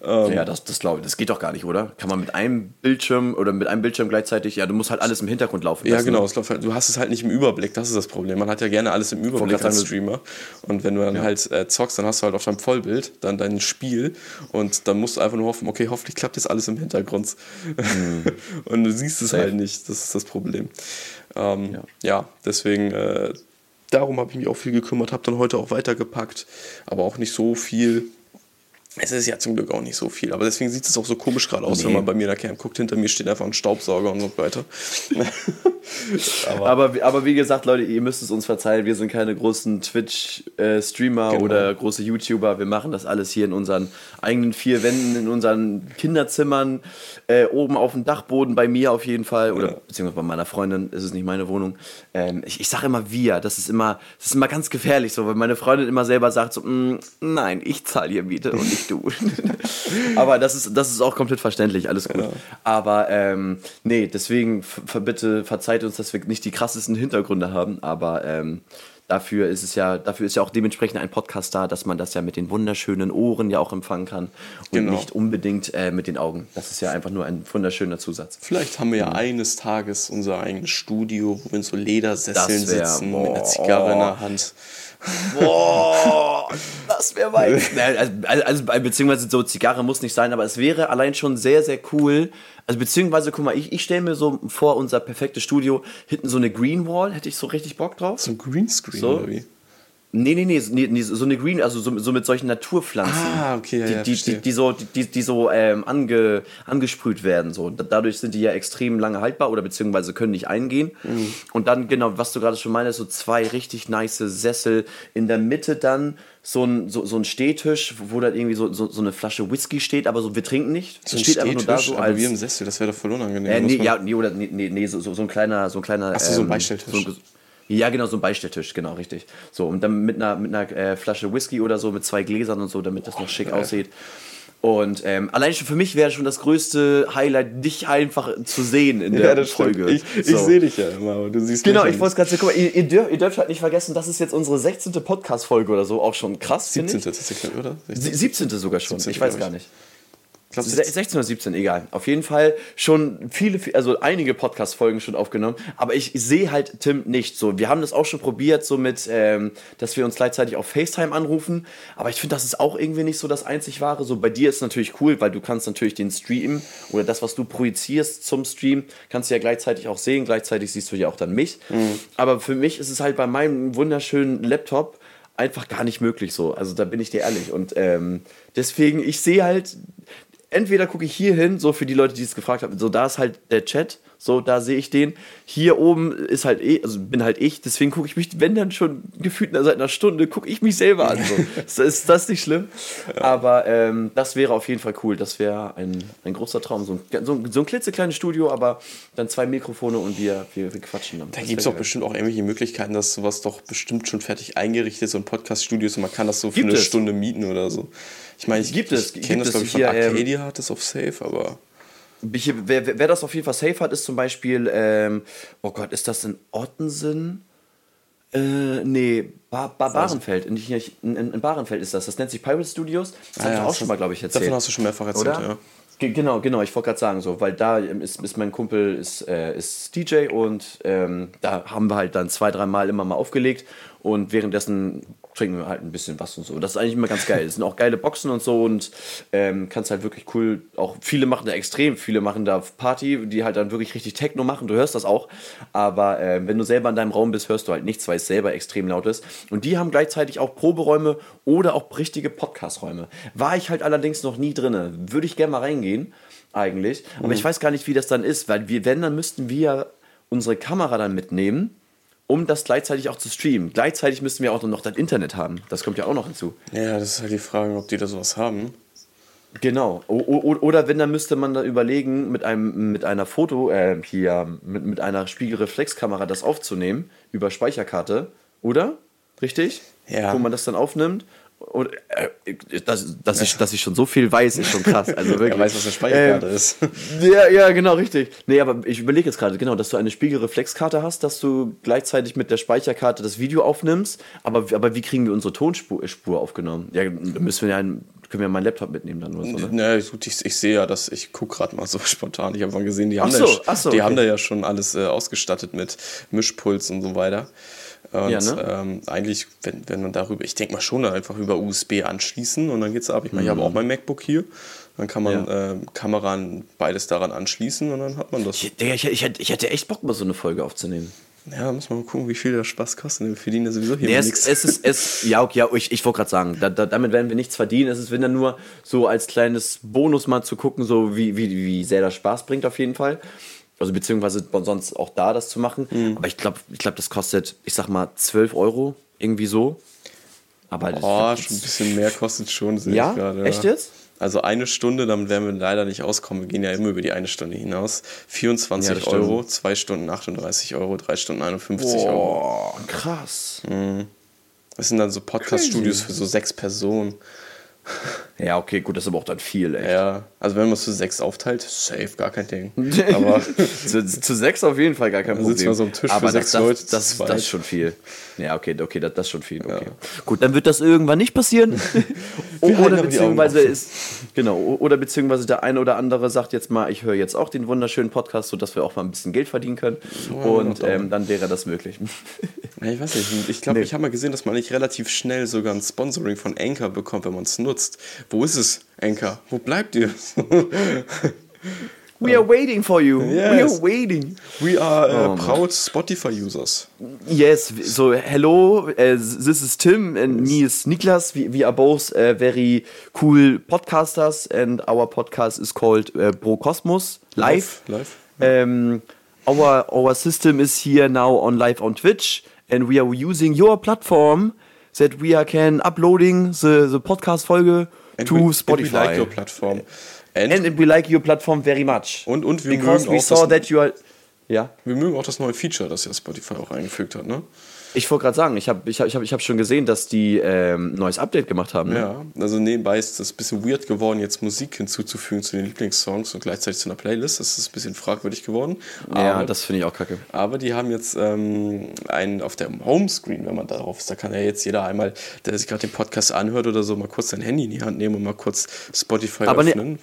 Ähm, ja, das, das glaube ich. Das geht doch gar nicht, oder? Kann man mit einem Bildschirm oder mit einem Bildschirm gleichzeitig, ja, du musst halt alles im Hintergrund laufen lassen. Ja, genau. Ne? Halt, du hast es halt nicht im Überblick. Das ist das Problem. Man hat ja gerne alles im Überblick als Streamer. Und wenn du dann ja. halt äh, zockst, dann hast du halt auf deinem Vollbild dann dein Spiel und dann musst du einfach nur hoffen, okay, hoffentlich klappt jetzt alles im Hintergrund. Mhm. und du siehst es Safe. halt nicht. Das ist das Problem. Ähm, ja. ja. deswegen, äh, darum habe ich mich auch viel gekümmert, habe dann heute auch weitergepackt, aber auch nicht so viel. Es ist ja zum Glück auch nicht so viel, aber deswegen sieht es auch so komisch gerade aus, nee. wenn man bei mir in der Camp guckt. Hinter mir steht einfach ein Staubsauger und so weiter. aber, aber, aber, wie gesagt, Leute, ihr müsst es uns verzeihen. Wir sind keine großen Twitch-Streamer genau. oder große YouTuber. Wir machen das alles hier in unseren eigenen vier Wänden, in unseren Kinderzimmern, äh, oben auf dem Dachboden, bei mir auf jeden Fall. Oder ja. beziehungsweise bei meiner Freundin ist es nicht meine Wohnung. Ähm, ich ich sage immer wir. Das ist immer, das ist immer ganz gefährlich so, weil meine Freundin immer selber sagt so, mm, nein, ich zahle hier Miete und nicht du. aber das ist, das ist auch komplett verständlich, alles gut. Genau. Aber ähm, nee, deswegen bitte verzeiht uns, dass wir nicht die krassesten Hintergründe haben, aber ähm, dafür ist es ja, dafür ist ja auch dementsprechend ein Podcast da, dass man das ja mit den wunderschönen Ohren ja auch empfangen kann und genau. nicht unbedingt äh, mit den Augen. Das ist ja einfach nur ein wunderschöner Zusatz. Vielleicht haben wir ja mhm. eines Tages unser eigenes Studio, wo wir in so Ledersesseln wär, sitzen boah, mit einer Zigarre in der Hand. Boah, das wäre weit. Also, also, beziehungsweise so Zigarre muss nicht sein, aber es wäre allein schon sehr, sehr cool. Also beziehungsweise, guck mal, ich, ich stelle mir so vor unser perfektes Studio, hinten so eine Green Wall, hätte ich so richtig Bock drauf. So ein Greenscreen so. oder wie? Nee, nee, nee, nee, so eine Green, also so, so mit solchen Naturpflanzen. Ah, okay, ja, die, ja, die, die, die, so, die, die so ähm, ange, angesprüht werden. So. Dadurch sind die ja extrem lange haltbar oder beziehungsweise können nicht eingehen. Mhm. Und dann, genau, was du gerade schon meinst, so zwei richtig nice Sessel. In der Mitte dann so ein, so, so ein Stehtisch, wo da irgendwie so, so, so eine Flasche Whisky steht, aber so, wir trinken nicht. So ein steht einfach nur da so als. wie im Sessel, das wäre doch voll unangenehm. Äh, nee, ja, nee, oder nee, nee, so, so, ein kleiner, so ein kleiner. Achso, ähm, so ein ähm, Beistelltisch. So ja, genau, so ein Beistelltisch, genau, richtig. So, und dann mit einer, mit einer äh, Flasche Whisky oder so, mit zwei Gläsern und so, damit das oh, noch schick geil. aussieht. Und ähm, allein schon für mich wäre schon das größte Highlight, dich einfach zu sehen in der ja, Folge. Ich, ich So. sehe dich ja immer, aber du siehst Genau, mich ich ja wollte es gerade sagen, guck mal, ihr, ihr, dürft, ihr dürft halt nicht vergessen, das ist jetzt unsere 16. Podcast-Folge oder so, auch schon krass, finde 17. ich. tatsächlich, oder? Sie- 17. sogar schon, 17. ich weiß gar ich. nicht. Ich glaub, Se- 16 oder 17, egal. Auf jeden Fall schon viele, viel- also einige Podcast-Folgen schon aufgenommen. Aber ich sehe halt Tim nicht so. Wir haben das auch schon probiert, so mit, ähm, dass wir uns gleichzeitig auf FaceTime anrufen. Aber ich finde, das ist auch irgendwie nicht so das einzig wahre. So bei dir ist es natürlich cool, weil du kannst natürlich den Stream oder das, was du projizierst zum Stream, kannst du ja gleichzeitig auch sehen. Gleichzeitig siehst du ja auch dann mich. Aber für mich ist es halt bei meinem wunderschönen Laptop einfach gar nicht möglich so. Also da bin ich dir ehrlich. Und ähm, deswegen, ich sehe halt, entweder gucke ich hier hin, so für die Leute, die es gefragt haben, so da ist halt der Chat, so da sehe ich den. Hier oben ist halt eh, also bin halt ich, deswegen gucke ich mich, wenn dann schon gefühlt seit einer Stunde, gucke ich mich selber an. So. ist, das nicht schlimm? Aber ähm, das wäre auf jeden Fall cool. Das wäre ein, ein großer Traum. So ein, so, ein, so ein klitzekleines Studio, aber dann zwei Mikrofone und wir, wir, wir quatschen dann. Da gibt es doch bestimmt auch irgendwelche Möglichkeiten, dass sowas doch bestimmt schon fertig eingerichtet ist, so ein Podcast-Studio ist und man kann das so für Gibt eine es. Stunde mieten oder so. Ich meine, ich, Gibt es, ich kenne das, glaube ich, von hier, ähm, Arcadia hat das auf Safe, aber Ich, wer, wer das auf jeden Fall safe hat, ist zum Beispiel, ähm, oh Gott, ist das in Ottensen? Äh, nee, ba ba Barenfeld. Nicht, nicht, in, in Barenfeld ist das. Das nennt sich Pirate Studios. Das habe ich Ah ja, auch das schon mal, glaube ich, erzählt. Davon hast du schon mehrfach erzählt, Oder? ja. Ge- Genau, genau, ich wollte gerade sagen, so, weil da ähm, ist, ist mein Kumpel ist, äh, ist DJ und ähm, da haben wir halt dann zwei, dreimal immer mal aufgelegt und währenddessen trinken wir halt ein bisschen was und so. Das ist eigentlich immer ganz geil. Es sind auch geile Boxen und so und ähm, kannst halt wirklich cool, auch viele machen da extrem, viele machen da Party, die halt dann wirklich richtig Techno machen, du hörst das auch, aber ähm, wenn du selber in deinem Raum bist, hörst du halt nichts, weil es selber extrem laut ist. Und die haben gleichzeitig auch Proberäume oder auch richtige Podcast-Räume. War ich halt allerdings noch nie drinne. Würde ich gerne mal reingehen, eigentlich. Aber ich weiß gar nicht, wie das dann ist, weil wir, wenn, dann müssten wir unsere Kamera dann mitnehmen, um das gleichzeitig auch zu streamen. Gleichzeitig müssten wir auch noch das Internet haben. Das kommt ja auch noch hinzu. Ja, das ist halt die Frage, ob die da sowas haben. Genau. O oder wenn, dann müsste man da überlegen, mit, einem, mit einer Foto, äh, hier, mit, mit einer Spiegelreflexkamera das aufzunehmen, über Speicherkarte, oder? Richtig? Ja. Wo man das dann aufnimmt. Und, äh, dass, dass, ich, dass ich schon so viel weiß, ist schon krass. Also wirklich. Wer weiß, was eine Speicherkarte Ähm, ist. Ja, ja, genau, richtig. Nee, aber ich überlege jetzt gerade, genau, dass du eine Spiegelreflexkarte hast, dass du gleichzeitig mit der Speicherkarte das Video aufnimmst. Aber, aber wie kriegen wir unsere Tonspur Spur aufgenommen? Ja, da müssen wir ja einen, können wir meinen Laptop mitnehmen dann oder so, ne? Ne, gut, ich, ich sehe ja, dass ich gucke gerade mal so spontan. Ich habe mal gesehen, die haben, da, so, ja, ach so, die okay. haben da ja schon alles äh, ausgestattet mit Mischpuls und so weiter. Und Ja, ne? ähm, eigentlich, wenn, wenn man darüber, ich denke mal schon dann einfach über USB anschließen und dann geht's ab. Ich meine, ich habe auch mein MacBook hier. Dann kann man Mhm. Ja. ähm, Kamera an- beides daran anschließen und dann hat man das. Ich, Digga, ich, ich, hätte- ich hätte echt Bock, mal so eine Folge aufzunehmen. Ja, muss man mal gucken, wie viel der Spaß kostet. Wir verdienen ja sowieso hier Nee, es, nichts. es ist, es, ja, okay, ja, ich, ich wollte gerade sagen, da, da, damit werden wir nichts verdienen. Es ist, wenn dann nur so als kleines Bonus mal zu gucken, so wie, wie, wie sehr das Spaß bringt auf jeden Fall. Also beziehungsweise sonst auch da das zu machen. Mhm. Aber ich glaube, ich glaub, das kostet, ich sag mal, 12 Euro, irgendwie so. Aber das- Oh, schon ein bisschen mehr kostet schon, sehe Ja? ich gerade. Echt jetzt? Also eine Stunde, damit werden wir leider nicht auskommen. Wir gehen ja immer über die eine Stunde hinaus. 24 Ja. Euro, zwei Stunden 38 Euro, drei Stunden 51 Euro. Boah, krass. Das sind dann so Podcast-Studios für so sechs Personen. Ja, okay, gut, das ist aber auch dann viel, ey. Ja, also wenn man es für sechs aufteilt, safe, gar kein Ding. Aber zu, zu sechs auf jeden Fall gar kein Dann Problem. sitzen wir so am Tisch für Aber sechs das, Leute das, zu das, ist schon viel. Ja, okay, okay, das, das ist schon viel. Okay. Gut, dann wird das irgendwann nicht passieren. oder beziehungsweise ist genau oder beziehungsweise der eine oder andere sagt jetzt mal, ich höre jetzt auch den wunderschönen Podcast, sodass wir auch mal ein bisschen Geld verdienen können. Und ähm, dann wäre das möglich. Ja, ich weiß nicht, ich glaube, Nee. ich habe mal gesehen, dass man nicht relativ schnell sogar ein Sponsoring von Anchor bekommt, wenn man es nutzt. Wo ist es, Anchor? Wo bleibt ihr? We are waiting for you. We Yes. are waiting. We are uh, Oh, proud Spotify-Users. Yes, so hello, uh, this is Tim and me is Niklas. We, we are both uh, very cool podcasters and our podcast is called uh, Bro Cosmos Live. Live. Um, our our system is here now on live on Twitch and we are using your platform that we are can uploading the, the podcast Folge And to we, and Spotify. we like your platform. And, and we like your platform very much. Und- und wir because mögen we saw that you are ja. wir mögen auch das neue Feature, das ja Spotify auch eingefügt hat, ne? Ich wollte gerade sagen, ich habe ich hab, ich hab, ich hab schon gesehen, dass die ähm, ein neues Update gemacht haben. Ne? Ja, also nebenbei ist es ein bisschen weird geworden, jetzt Musik hinzuzufügen zu den Lieblingssongs und gleichzeitig zu einer Playlist. Das ist ein bisschen fragwürdig geworden. Ja, Aber- das finde ich auch kacke. Aber die haben jetzt ähm, einen auf dem Homescreen, wenn man darauf ist, da kann ja jetzt jeder einmal, der sich gerade den Podcast anhört oder so, mal kurz sein Handy in die Hand nehmen und mal kurz Spotify Aber ne- öffnen.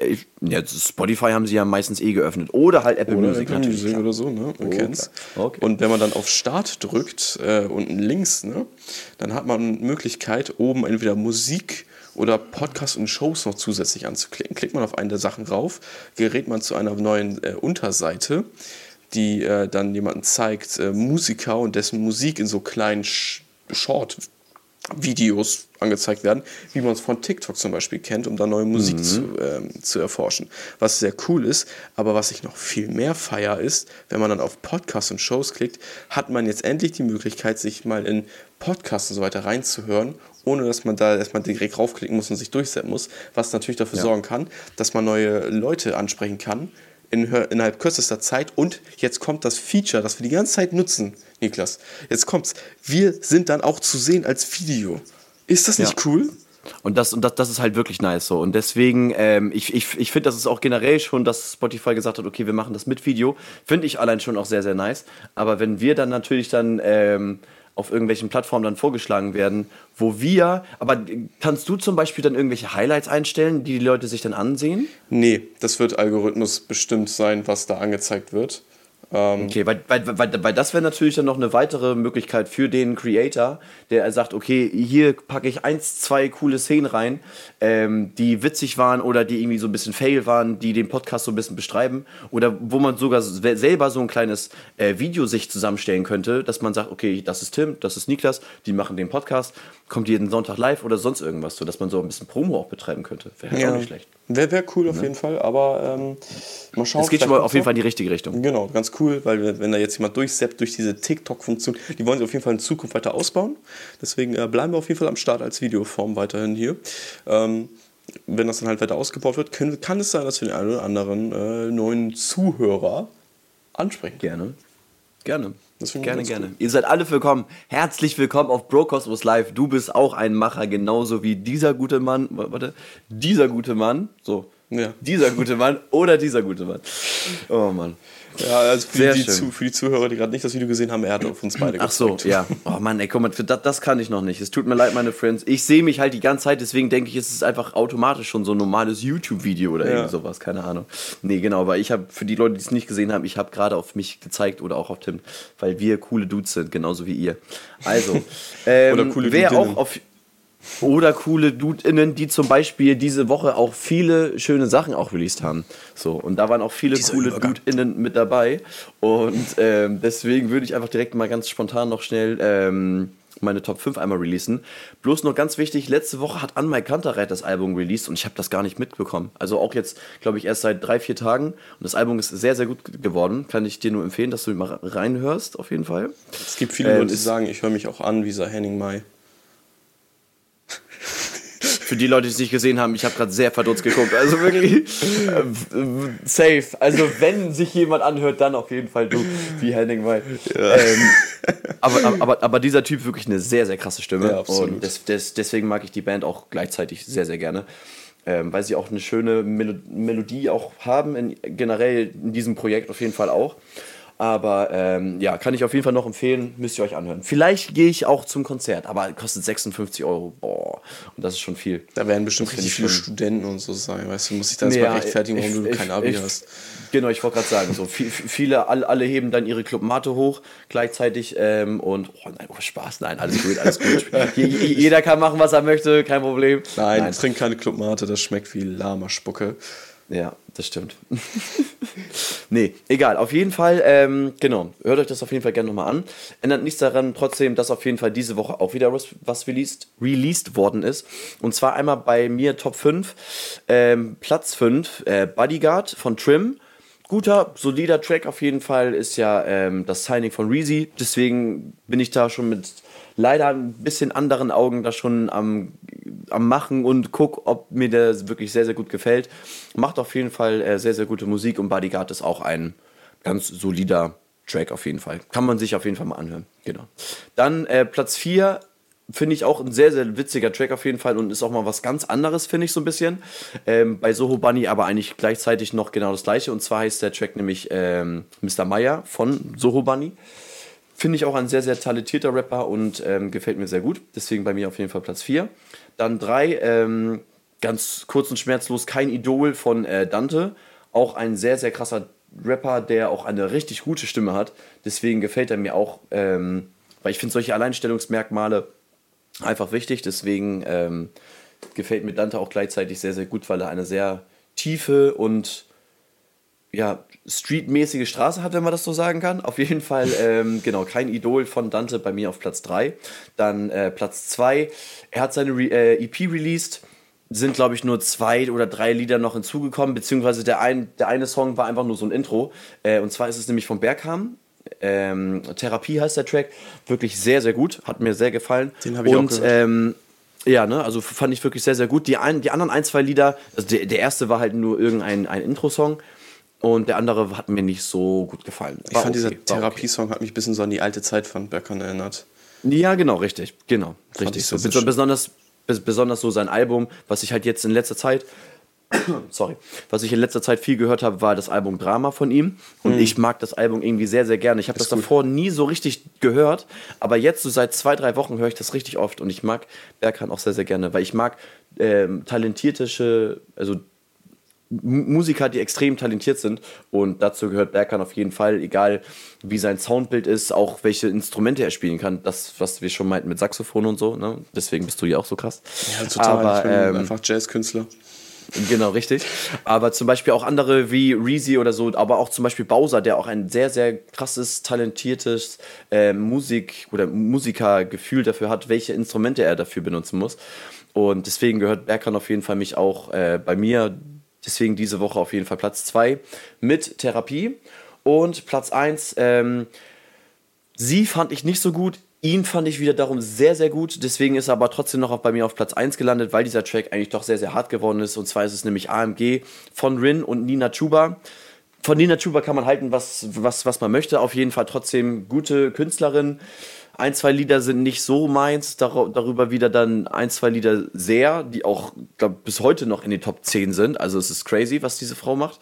Ich, ja, Spotify haben sie ja meistens eh geöffnet. Oder halt Apple Oder Music Apple natürlich. Music oder so, ne? Man Oh, kennt's. Okay. Und wenn man dann auf Start drückt, äh, unten links, ne, dann hat man Möglichkeit, oben entweder Musik oder Podcast und Shows noch zusätzlich anzuklicken. Klickt man auf eine der Sachen rauf, gerät man zu einer neuen äh, Unterseite, die äh, dann jemanden zeigt, äh, Musiker und dessen Musik in so kleinen Sh Short Videos angezeigt werden, wie man es von TikTok zum Beispiel kennt, um da neue Musik zu, ähm, zu erforschen. Was sehr cool ist, aber was ich noch viel mehr feier ist, wenn man dann auf Podcasts und Shows klickt, hat man jetzt endlich die Möglichkeit, sich mal in Podcasts und so weiter reinzuhören, ohne dass man da erstmal direkt raufklicken muss und sich durchsetzen muss, was natürlich dafür sorgen kann, dass man neue Leute ansprechen kann, in, innerhalb kürzester Zeit. Und jetzt kommt das Feature, das wir die ganze Zeit nutzen, Niklas. Jetzt kommt's. Wir sind dann auch zu sehen als Video. Ist das nicht Ja. cool? Und das, und das, das ist halt wirklich nice so. Und deswegen, ähm, ich, ich, ich finde, das ist auch generell schon, dass Spotify gesagt hat, okay, wir machen das mit Video. Finde ich allein schon auch sehr, sehr nice. Aber wenn wir dann natürlich dann ähm, auf irgendwelchen Plattformen dann vorgeschlagen werden, wo wir, aber kannst du zum Beispiel dann irgendwelche Highlights einstellen, die die Leute sich dann ansehen? Nee, das wird Algorithmus bestimmt sein, was da angezeigt wird. Ähm, Okay, weil, weil, weil, weil das wäre natürlich dann noch eine weitere Möglichkeit für den Creator, der sagt, okay, hier packe ich eins, zwei coole Szenen rein, ähm, die witzig waren oder die irgendwie so ein bisschen fail waren, die den Podcast so ein bisschen beschreiben oder wo man sogar se- selber so ein kleines äh, Video sich zusammenstellen könnte, dass man sagt, okay, das ist Tim, das ist Niklas, die machen den Podcast, kommt jeden Sonntag live oder sonst irgendwas, so dass man so ein bisschen Promo auch betreiben könnte. Wäre halt auch nicht schlecht. Wäre wär cool auf jeden Fall, aber ähm, mal schauen. Es geht schon mal auf jeden. Fall in die richtige Richtung. Genau, ganz cool, weil wenn- wenn da jetzt jemand durchseppt durch diese TikTok-Funktion, die wollen sie auf jeden Fall in Zukunft weiter ausbauen. Deswegen äh, bleiben wir auf jeden Fall am Start als Videoform weiterhin hier. Ähm, wenn das dann halt weiter ausgebaut wird, können, kann es sein, dass wir den einen oder anderen äh, neuen Zuhörer ansprechen. Gerne. Gerne. Gerne, gerne. cool. Ihr seid alle willkommen. Herzlich willkommen auf Brocosmos Live. Du bist auch ein Macher, genauso wie dieser gute Mann. Warte, dieser gute Mann. So. Ja. Dieser gute Mann oder dieser gute Mann. Oh Mann. Ja, also für, Sehr die, schön. Zu, für die Zuhörer, die gerade nicht das Video gesehen haben, er hat auf uns beide Ach so, ja. Oh Mann, ey, komm mal, das, das kann ich noch nicht. Es tut mir leid, meine Friends. Ich sehe mich halt die ganze Zeit, deswegen denke ich, es ist einfach automatisch schon so ein normales YouTube-Video oder Ja. irgendwie sowas. Keine Ahnung. Nee, genau, weil ich habe, für die Leute, die es nicht gesehen haben, ich habe gerade auf mich gezeigt oder auch auf Tim, weil wir coole Dudes sind, genauso wie ihr. Also, ähm, Oder coole wer Dudinnen. auch auf. Oder coole DudeInnen, die zum Beispiel diese Woche auch viele schöne Sachen auch released haben. So, und da waren auch viele Dieser coole Übergang. DudeInnen mit dabei. Und ähm, deswegen würde ich einfach direkt mal ganz spontan noch schnell ähm, meine Top 5 einmal releasen. Bloß noch ganz wichtig, letzte Woche hat Anmai Kantereit das Album released und ich habe das gar nicht mitbekommen. Also auch jetzt, glaube ich, erst seit drei, vier Tagen. Und das Album ist sehr, sehr gut geworden. Kann ich dir nur empfehlen, dass du mal reinhörst, auf jeden Fall. Es gibt viele Ähm, Leute, die sagen, ich höre mich auch an wie dieser Henning Mai. Für die Leute, die es nicht gesehen haben, ich habe gerade sehr verdutzt geguckt. Also wirklich äh, w- safe. Also wenn sich jemand anhört, dann auf jeden Fall du, wie Henning May. Ähm, aber, aber, aber, dieser Typ wirklich eine sehr, sehr krasse Stimme. Ja. Und des, des, deswegen mag ich die Band auch gleichzeitig sehr, sehr gerne. Ähm, weil sie auch eine schöne Melo Melodie auch haben, in, generell in diesem Projekt auf jeden Fall auch. Aber ähm, ja, kann ich auf jeden Fall noch empfehlen, müsst ihr euch anhören. Vielleicht gehe ich auch zum Konzert, aber kostet 56 Euro. Boah, und das ist schon viel. Da werden bestimmt richtig ich viele Studenten und so sein. Weißt du, muss ich dann Nee, erstmal ja, rechtfertigen, warum ich- du kein Abi ich- hast. Genau, ich wollte gerade sagen, so viel, viele, alle, alle heben dann ihre Clubmate hoch gleichzeitig ähm, und oh nein, oh Spaß, nein, alles gut, alles gut. Je- je- Jeder kann machen, was er möchte, kein Problem. Nein, trink keine Clubmate, das schmeckt wie Lama-Spucke. Ja, das stimmt. nee, egal. Auf jeden Fall, ähm, genau. Hört euch das auf jeden Fall gerne nochmal an. Ändert nichts daran, trotzdem, dass auf jeden Fall diese Woche auch wieder was, released, released worden ist. Und zwar einmal bei mir Top 5. Ähm, Platz 5, äh, Bodyguard von Trim. Guter, solider Track auf jeden Fall. Ist ja ähm, das Signing von Reezy. Deswegen bin ich da schon mit leider ein bisschen anderen Augen da schon am, am Machen und guck, ob mir der wirklich sehr, sehr gut gefällt. Macht auf jeden Fall äh, sehr, sehr gute Musik und Bodyguard ist auch ein ganz solider Track auf jeden Fall. Kann man sich auf jeden Fall mal anhören. Genau. Dann äh, Platz 4 finde ich auch ein sehr, sehr witziger Track auf jeden Fall und ist auch mal was ganz anderes, finde ich so ein bisschen. Ähm, bei Soho Bunny aber eigentlich gleichzeitig noch genau das gleiche und zwar heißt der Track nämlich ähm, Mr. Meyer von Soho Bunny. Finde ich auch ein sehr, sehr talentierter Rapper und ähm, gefällt mir sehr gut. Deswegen bei mir auf jeden Fall Platz 4. Dann 3, ähm, ganz kurz und schmerzlos, kein Idol von äh, Dante. Auch ein sehr, sehr krasser Rapper, der auch eine richtig gute Stimme hat. Deswegen gefällt er mir auch, ähm, weil ich finde solche Alleinstellungsmerkmale einfach wichtig. Deswegen ähm, gefällt mir Dante auch gleichzeitig sehr, sehr gut, weil er eine sehr tiefe und ja, streetmäßige Straße hat, wenn man das so sagen kann. Auf jeden Fall, ähm, genau, kein Idol von Dante bei mir auf Platz 3. Dann äh, Platz 2, er hat seine Re äh, EP released. Sind, glaube ich, nur zwei oder drei Lieder noch hinzugekommen, beziehungsweise der, ein, der eine Song war einfach nur so ein Intro. Äh, und zwar ist es nämlich von Bergham, ähm, Therapie heißt der Track. Wirklich sehr, sehr gut. Hat mir sehr gefallen. Den habe ich und, auch gehört. Ähm, ja, ne, also fand ich wirklich sehr, sehr gut. Die, ein, die anderen ein, zwei Lieder, also der, der erste war halt nur irgendein ein Intro-Song und der andere hat mir nicht so gut gefallen. Ich fand, okay, dieser Therapiesong hat mich ein bisschen so an die alte Zeit von Berkan erinnert. Ja, genau, richtig. Genau, richtig. So. Bes besonders, besonders so sein Album, was ich halt jetzt in letzter Zeit sorry, was ich in letzter Zeit viel gehört habe, war das Album Drama von ihm. Und mhm. ich mag das Album irgendwie sehr, sehr gerne. Ich habe das gut. davor nie so richtig gehört, aber jetzt so seit zwei, drei Wochen höre ich das richtig oft und ich mag Berkan auch sehr, sehr gerne, weil ich mag ähm, talentierte, also Musiker, die extrem talentiert sind und dazu gehört Berkan auf jeden Fall, egal wie sein Soundbild ist, auch welche Instrumente er spielen kann, das, was wir schon meinten mit Saxophon und so, ne? deswegen bist du ja auch so krass. Ja, total, Aber, ich bin ähm, einfach Jazzkünstler. Genau, richtig. Aber zum Beispiel auch andere wie Reezy oder so, aber auch zum Beispiel Bowser, der auch ein sehr, sehr krasses, talentiertes äh, Musik- oder Musikergefühl dafür hat, welche Instrumente er dafür benutzen muss. Und deswegen gehört Berkan auf jeden Fall mich auch äh, bei mir, deswegen diese Woche auf jeden Fall Platz 2 mit Therapie. Und Platz 1, ähm, sie fand ich nicht so gut. Ihn fand ich wieder darum sehr, sehr gut. Deswegen ist er aber trotzdem noch bei mir auf Platz 1 gelandet, weil dieser Track eigentlich doch sehr, sehr hart geworden ist. Und zwar ist es nämlich AMG von Rin und Nina Chuba. Von Nina Chuba kann man halten, was, was, was man möchte. Auf jeden Fall trotzdem gute Künstlerin. Ein, zwei Lieder sind nicht so meins, darüber wieder dann ein, zwei Lieder sehr, die auch glaub, bis heute noch in den Top 10 sind. Also es ist crazy, was diese Frau macht.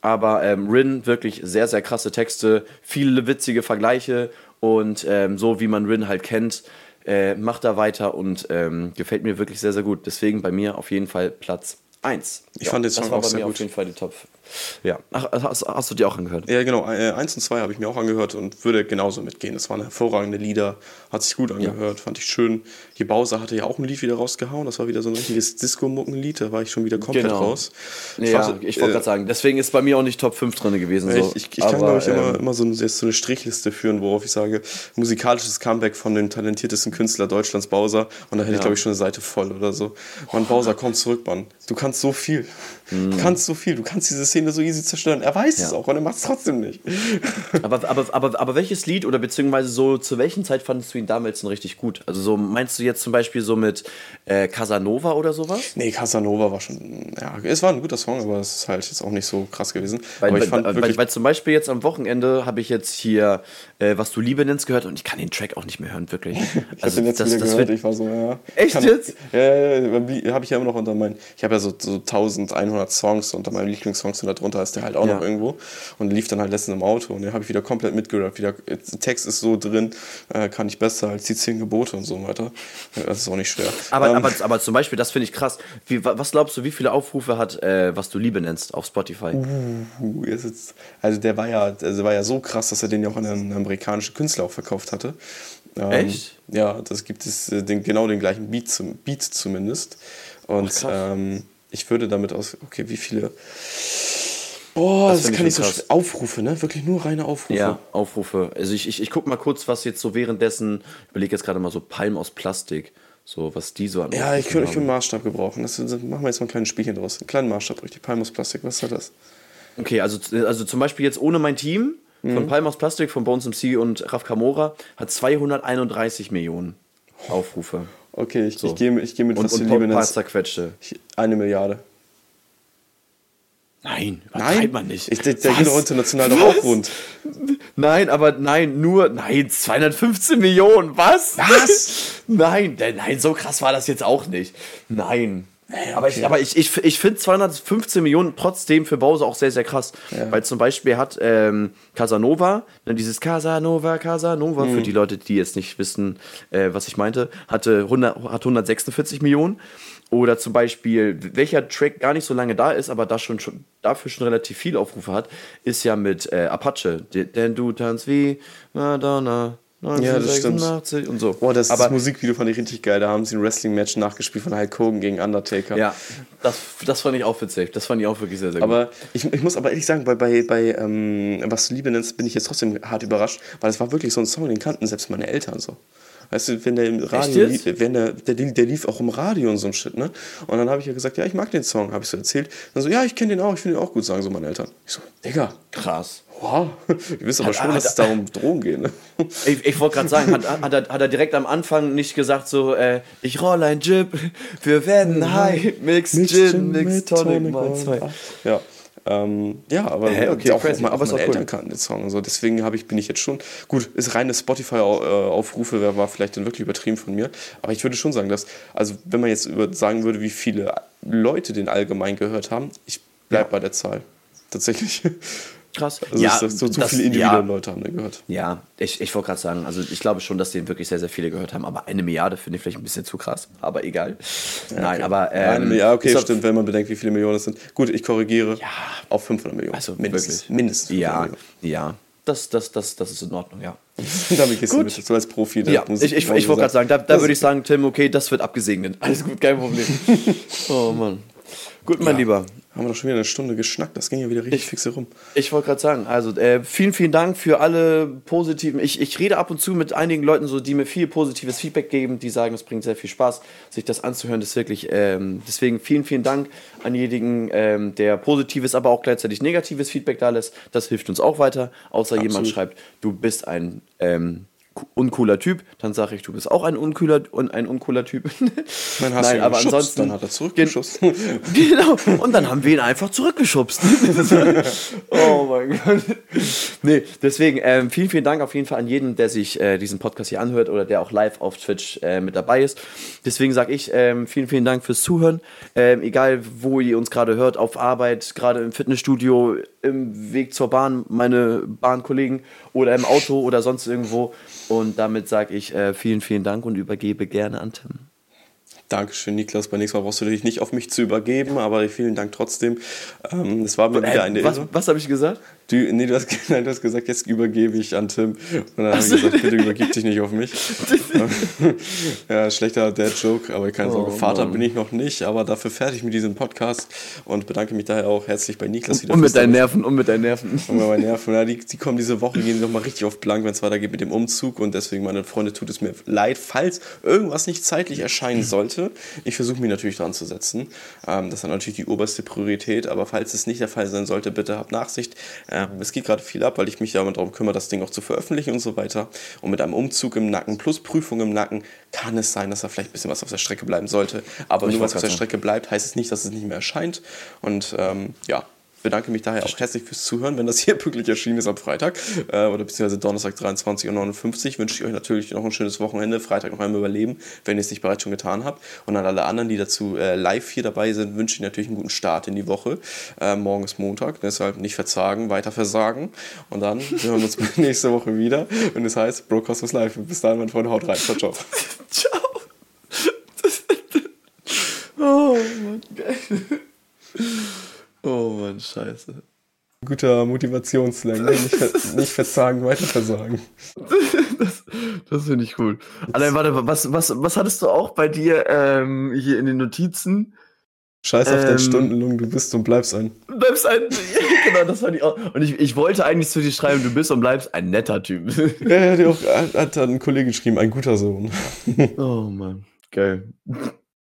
Aber ähm, Rin, wirklich sehr, sehr krasse Texte, viele witzige Vergleiche und ähm, so wie man Rin halt kennt, äh, macht er weiter und ähm, gefällt mir wirklich sehr, sehr gut. Deswegen bei mir auf jeden Fall Platz 1. Ich ja, fand den Song auch bei sehr mir gut. auf jeden Fall die Top. Ja, Ach, hast, hast du dir auch angehört? Ja, genau. Äh, eins und zwei habe ich mir auch angehört und würde genauso mitgehen. Das waren hervorragende Lieder, hat sich gut angehört, ja. fand ich schön. Hier Bowser hatte ja auch ein Lied wieder rausgehauen. Das war wieder so ein richtiges Disco-Muckenlied. Da war ich schon wieder komplett genau. raus. Ich, ja, ich wollte äh, gerade sagen, deswegen ist bei mir auch nicht Top 5 drin gewesen. So. Ich, ich, ich kann, glaube ich, ähm, immer, immer so, eine, so eine Strichliste führen, worauf ich sage, musikalisches Comeback von dem talentiertesten Künstler Deutschlands, Bowser. Und da hätte ja. ich, glaube ich, schon eine Seite voll oder so. Mann, Bowser, komm zurück, Mann. Du kannst so viel. Du mhm. kannst so viel. Du kannst diese Szene so easy zerstören. Er weiß ja. es auch und er macht es trotzdem nicht. aber, aber, aber, aber welches Lied oder beziehungsweise so zu welchen Zeit fandest du ihn damals denn richtig gut? Also so meinst du jetzt zum Beispiel so mit äh, Casanova oder sowas? Nee, Casanova war schon, ja, es war ein guter Song, aber es ist halt jetzt auch nicht so krass gewesen. Weil, weil, weil, weil zum Beispiel jetzt am Wochenende habe ich jetzt hier äh, Was du Liebe nennst gehört und ich kann den Track auch nicht mehr hören, wirklich. ich also, habe den jetzt das, wieder das gehört, ich war so, ja. Echt kann, jetzt? Ja, ja, ja habe ich ja immer noch unter meinen, ich habe ja so, so 1100 Songs unter meinen Lieblingssongs und darunter ist der halt auch ja. noch irgendwo und lief dann halt letztens im Auto und den habe ich wieder komplett mitgehört. Wieder, der Text ist so drin, äh, kann ich besser als die zehn Gebote und so weiter. Das ist auch nicht schwer. Aber, ähm, aber, aber zum Beispiel, das finde ich krass. Wie, was glaubst du, wie viele Aufrufe hat, äh, was du Liebe nennst, auf Spotify? Uh, jetzt, also der war ja, also war ja so krass, dass er den ja auch an einen amerikanischen Künstler auch verkauft hatte. Ähm, Echt? Ja, das gibt es äh, den, genau den gleichen Beat, zum, Beat zumindest. Und ähm, ich würde damit aus, okay, wie viele Boah, das, das kann ich so krass. Aufrufe, ne? Wirklich nur reine Aufrufe. Ja, Aufrufe. Also ich, ich, ich guck mal kurz, was jetzt so währenddessen, ich überlege jetzt gerade mal so Palm aus Plastik, so was die so an. Ja, ich könnte einen Maßstab gebrauchen. Das, das, machen wir jetzt mal ein kleines Spielchen draus. Einen kleinen Maßstab, richtig. Palm aus Plastik, was hat das? Okay, also, also zum Beispiel jetzt ohne mein Team von mhm. Palm aus Plastik, von Bones MC und Raf Kamora hat 231 Millionen Aufrufe. Okay, ich, so. ich gehe ich geh mit und, was und Liebe zerquetschte. Eine Milliarde. Nein, Nein, man nicht. Ich, der der geht doch international doch auch rund. Nein, aber nein, nur, nein, 215 Millionen, was? Was? nein, denn- nein, so krass war das jetzt auch nicht. Nein. Aber ich, aber ich, ich, ich finde 215 Millionen trotzdem für Bowser auch sehr, sehr krass. Weil zum Beispiel hat ähm, Casanova, ne, dieses Casanova, Casanova, für die Leute, die jetzt nicht wissen, äh, was ich meinte, hatte 100, hat 146 Millionen. Oder zum Beispiel, welcher Track gar nicht so lange da ist, aber da schon, schon dafür schon relativ viel Aufrufe hat, ist ja mit äh, Apache. Denn du tanzt wie Madonna. Ja, das stimmt. 1986 und so. Boah, das, aber das Musikvideo fand ich richtig geil. Da haben sie ein Wrestling-Match nachgespielt von Hulk Hogan gegen Undertaker. ja, das, das fand ich auch witzig. Das fand ich auch wirklich sehr, sehr gut. Aber ich, ich muss aber ehrlich sagen, bei, bei, bei ähm, was du Liebe nennst, bin ich jetzt trotzdem hart überrascht, weil es war wirklich so ein Song, den kannten selbst meine Eltern so. Weißt du, wenn der im Radio lief, wenn der, der, der lief auch im Radio und so ein Shit, ne? Und dann habe ich ja gesagt, ja, ich mag den Song, habe ich so erzählt. Dann so, ja, ich kenne den auch, ich finde den auch gut, sagen so meine Eltern. Ich so, Digga, Krass. wow, ihr wisst aber Hat- schon, hat- dass es da um Drogen geht, ne? Ich, ich wollte gerade sagen, hat, hat, er, hat er direkt am Anfang nicht gesagt so, äh, ich roll ein Jib, wir werden high, mix Gin, mix Tonic mal zwei. Ja. Ähm, ja, aber Hä, okay, auch, crazy. auch, Aber ist meine auch cool. Kannten den Song und so. Deswegen habe ich, bin ich jetzt schon. Gut, ist reine Spotify-Aufrufe, wer war vielleicht dann wirklich übertrieben von mir. Aber ich würde schon sagen, dass, also wenn man jetzt über, sagen würde, wie viele Leute den allgemein gehört haben, ich bleibe bei der Zahl. Tatsächlich. Krass. Also ja, das, so, so das- viele individuelle ja, Leute haben den gehört. Ja, ich, ich wollte gerade sagen, also ich glaube schon, dass den wirklich sehr, sehr viele gehört haben, aber eine Milliarde finde ich vielleicht ein bisschen zu krass, aber egal. Nein, Okay. aber. Ähm, Eine, ja, okay, ich glaub- stimmt, wenn man bedenkt, wie viele Millionen es sind. Gut, ich korrigiere Ja. auf 500 Millionen. Also mindestens. wirklich. Mindestens. 500 Ja, Millionen. ja. Das, das, das, das ist in Ordnung, ja. Damit gehst du Gut. mit, so als Profi der Ja, ich, ich, ich wollte gerade sagen, da, da würde ich sagen, Tim, okay, das wird abgesegnet. Alles gut, kein Problem. oh Mann. Gut, mein Ja. Lieber. Haben wir doch schon wieder eine Stunde geschnackt. Das ging ja wieder richtig fix rum. Ich wollte gerade sagen, also äh, vielen, vielen Dank für alle positiven. Ich, ich rede ab und zu mit einigen Leuten, so, die mir viel positives Feedback geben, die sagen, es bringt sehr viel Spaß, sich das anzuhören. Das ist wirklich, ähm, deswegen vielen, vielen Dank an jeden, ähm, der positives, aber auch gleichzeitig negatives Feedback da lässt. Das hilft uns auch weiter. Außer jemand Absolut. schreibt, du bist ein ähm, uncooler Typ, dann sage ich, du bist auch ein uncooler, un, ein uncooler Typ. Dann hast du ihn aber geschubst, ansonsten dann hat er zurückgeschubst. Genau. Und dann haben wir ihn einfach zurückgeschubst. oh mein Gott. Nee, deswegen ähm, vielen, vielen Dank auf jeden Fall an jeden, der sich äh, diesen Podcast hier anhört oder der auch live auf Twitch äh, mit dabei ist. Deswegen sage ich ähm, vielen, vielen Dank fürs Zuhören. Ähm, egal, wo ihr uns gerade hört, auf Arbeit, gerade im Fitnessstudio, im Weg zur Bahn, meine Bahnkollegen oder im Auto oder sonst irgendwo. Und damit sage ich äh, vielen, vielen Dank und übergebe gerne an Tim. Dankeschön, Niklas. Beim nächsten Mal brauchst du dich nicht auf mich zu übergeben, aber vielen Dank trotzdem. Ähm, es war mir wieder eine Äh, was was habe ich gesagt? Du, nee, du hast, nein, du hast gesagt, jetzt übergebe ich an Tim. Und dann habe ich gesagt, bitte übergib dich nicht auf mich. ja, schlechter Dad-Joke, aber keine Sorge, Oh, Vater Mann. bin ich noch nicht, aber dafür fertig mit diesem Podcast und bedanke mich daher auch herzlich bei Niklas wieder Und mit deinen Nerven, und mit deinen Nerven. Und bei meinen Nerven, ja, die, die kommen diese Woche, gehen noch mal richtig auf blank, wenn es weitergeht mit dem Umzug. Und deswegen, meine Freunde, tut es mir leid, falls irgendwas nicht zeitlich erscheinen sollte. Ich versuche mich natürlich dran zu setzen. Ähm, das ist dann natürlich die oberste Priorität. Aber falls es nicht der Fall sein sollte, bitte habt Nachsicht. Ähm, es geht gerade viel ab, weil ich mich ja darum kümmere, das Ding auch zu veröffentlichen und so weiter. Und mit einem Umzug im Nacken plus Prüfung im Nacken kann es sein, dass da vielleicht ein bisschen was auf der Strecke bleiben sollte. Aber Ich nur wollte auf der Strecke bleibt, heißt es nicht, dass es nicht mehr erscheint. Und ähm, ja, bedanke mich daher auch herzlich fürs Zuhören. Wenn das hier pünktlich erschienen ist am Freitag äh, oder beziehungsweise Donnerstag 23.59 Uhr, wünsche ich euch natürlich noch ein schönes Wochenende. Freitag noch einmal überleben, wenn ihr es nicht bereits schon getan habt. Und an alle anderen, die dazu äh, live hier dabei sind, wünsche ich natürlich einen guten Start in die Woche. Äh, morgen ist Montag, deshalb nicht verzagen, weiter versagen. Und dann hören wir uns nächste Woche wieder. Und das heißt, Bro Cosmos Live. Bis dahin, mein Freund, haut rein. Ciao, ciao. Ciao. oh Mann, geil. Oh Mann, scheiße. Guter Motivationsslang. ne? Nicht, ver nicht verzagen, weiter versagen. Das finde ich cool. Allein, warte, was, was, was hattest du auch bei dir ähm, hier in den Notizen? Scheiß auf Ähm, deinen Stundenlohn, du bist und bleibst ein. Du bleibst ein. genau, das fand ich auch. Und ich, ich wollte eigentlich zu dir schreiben, du bist und bleibst ein netter Typ. Ja, hat, auch, hat, hat ein Kollege geschrieben, ein guter Sohn. oh Mann, geil.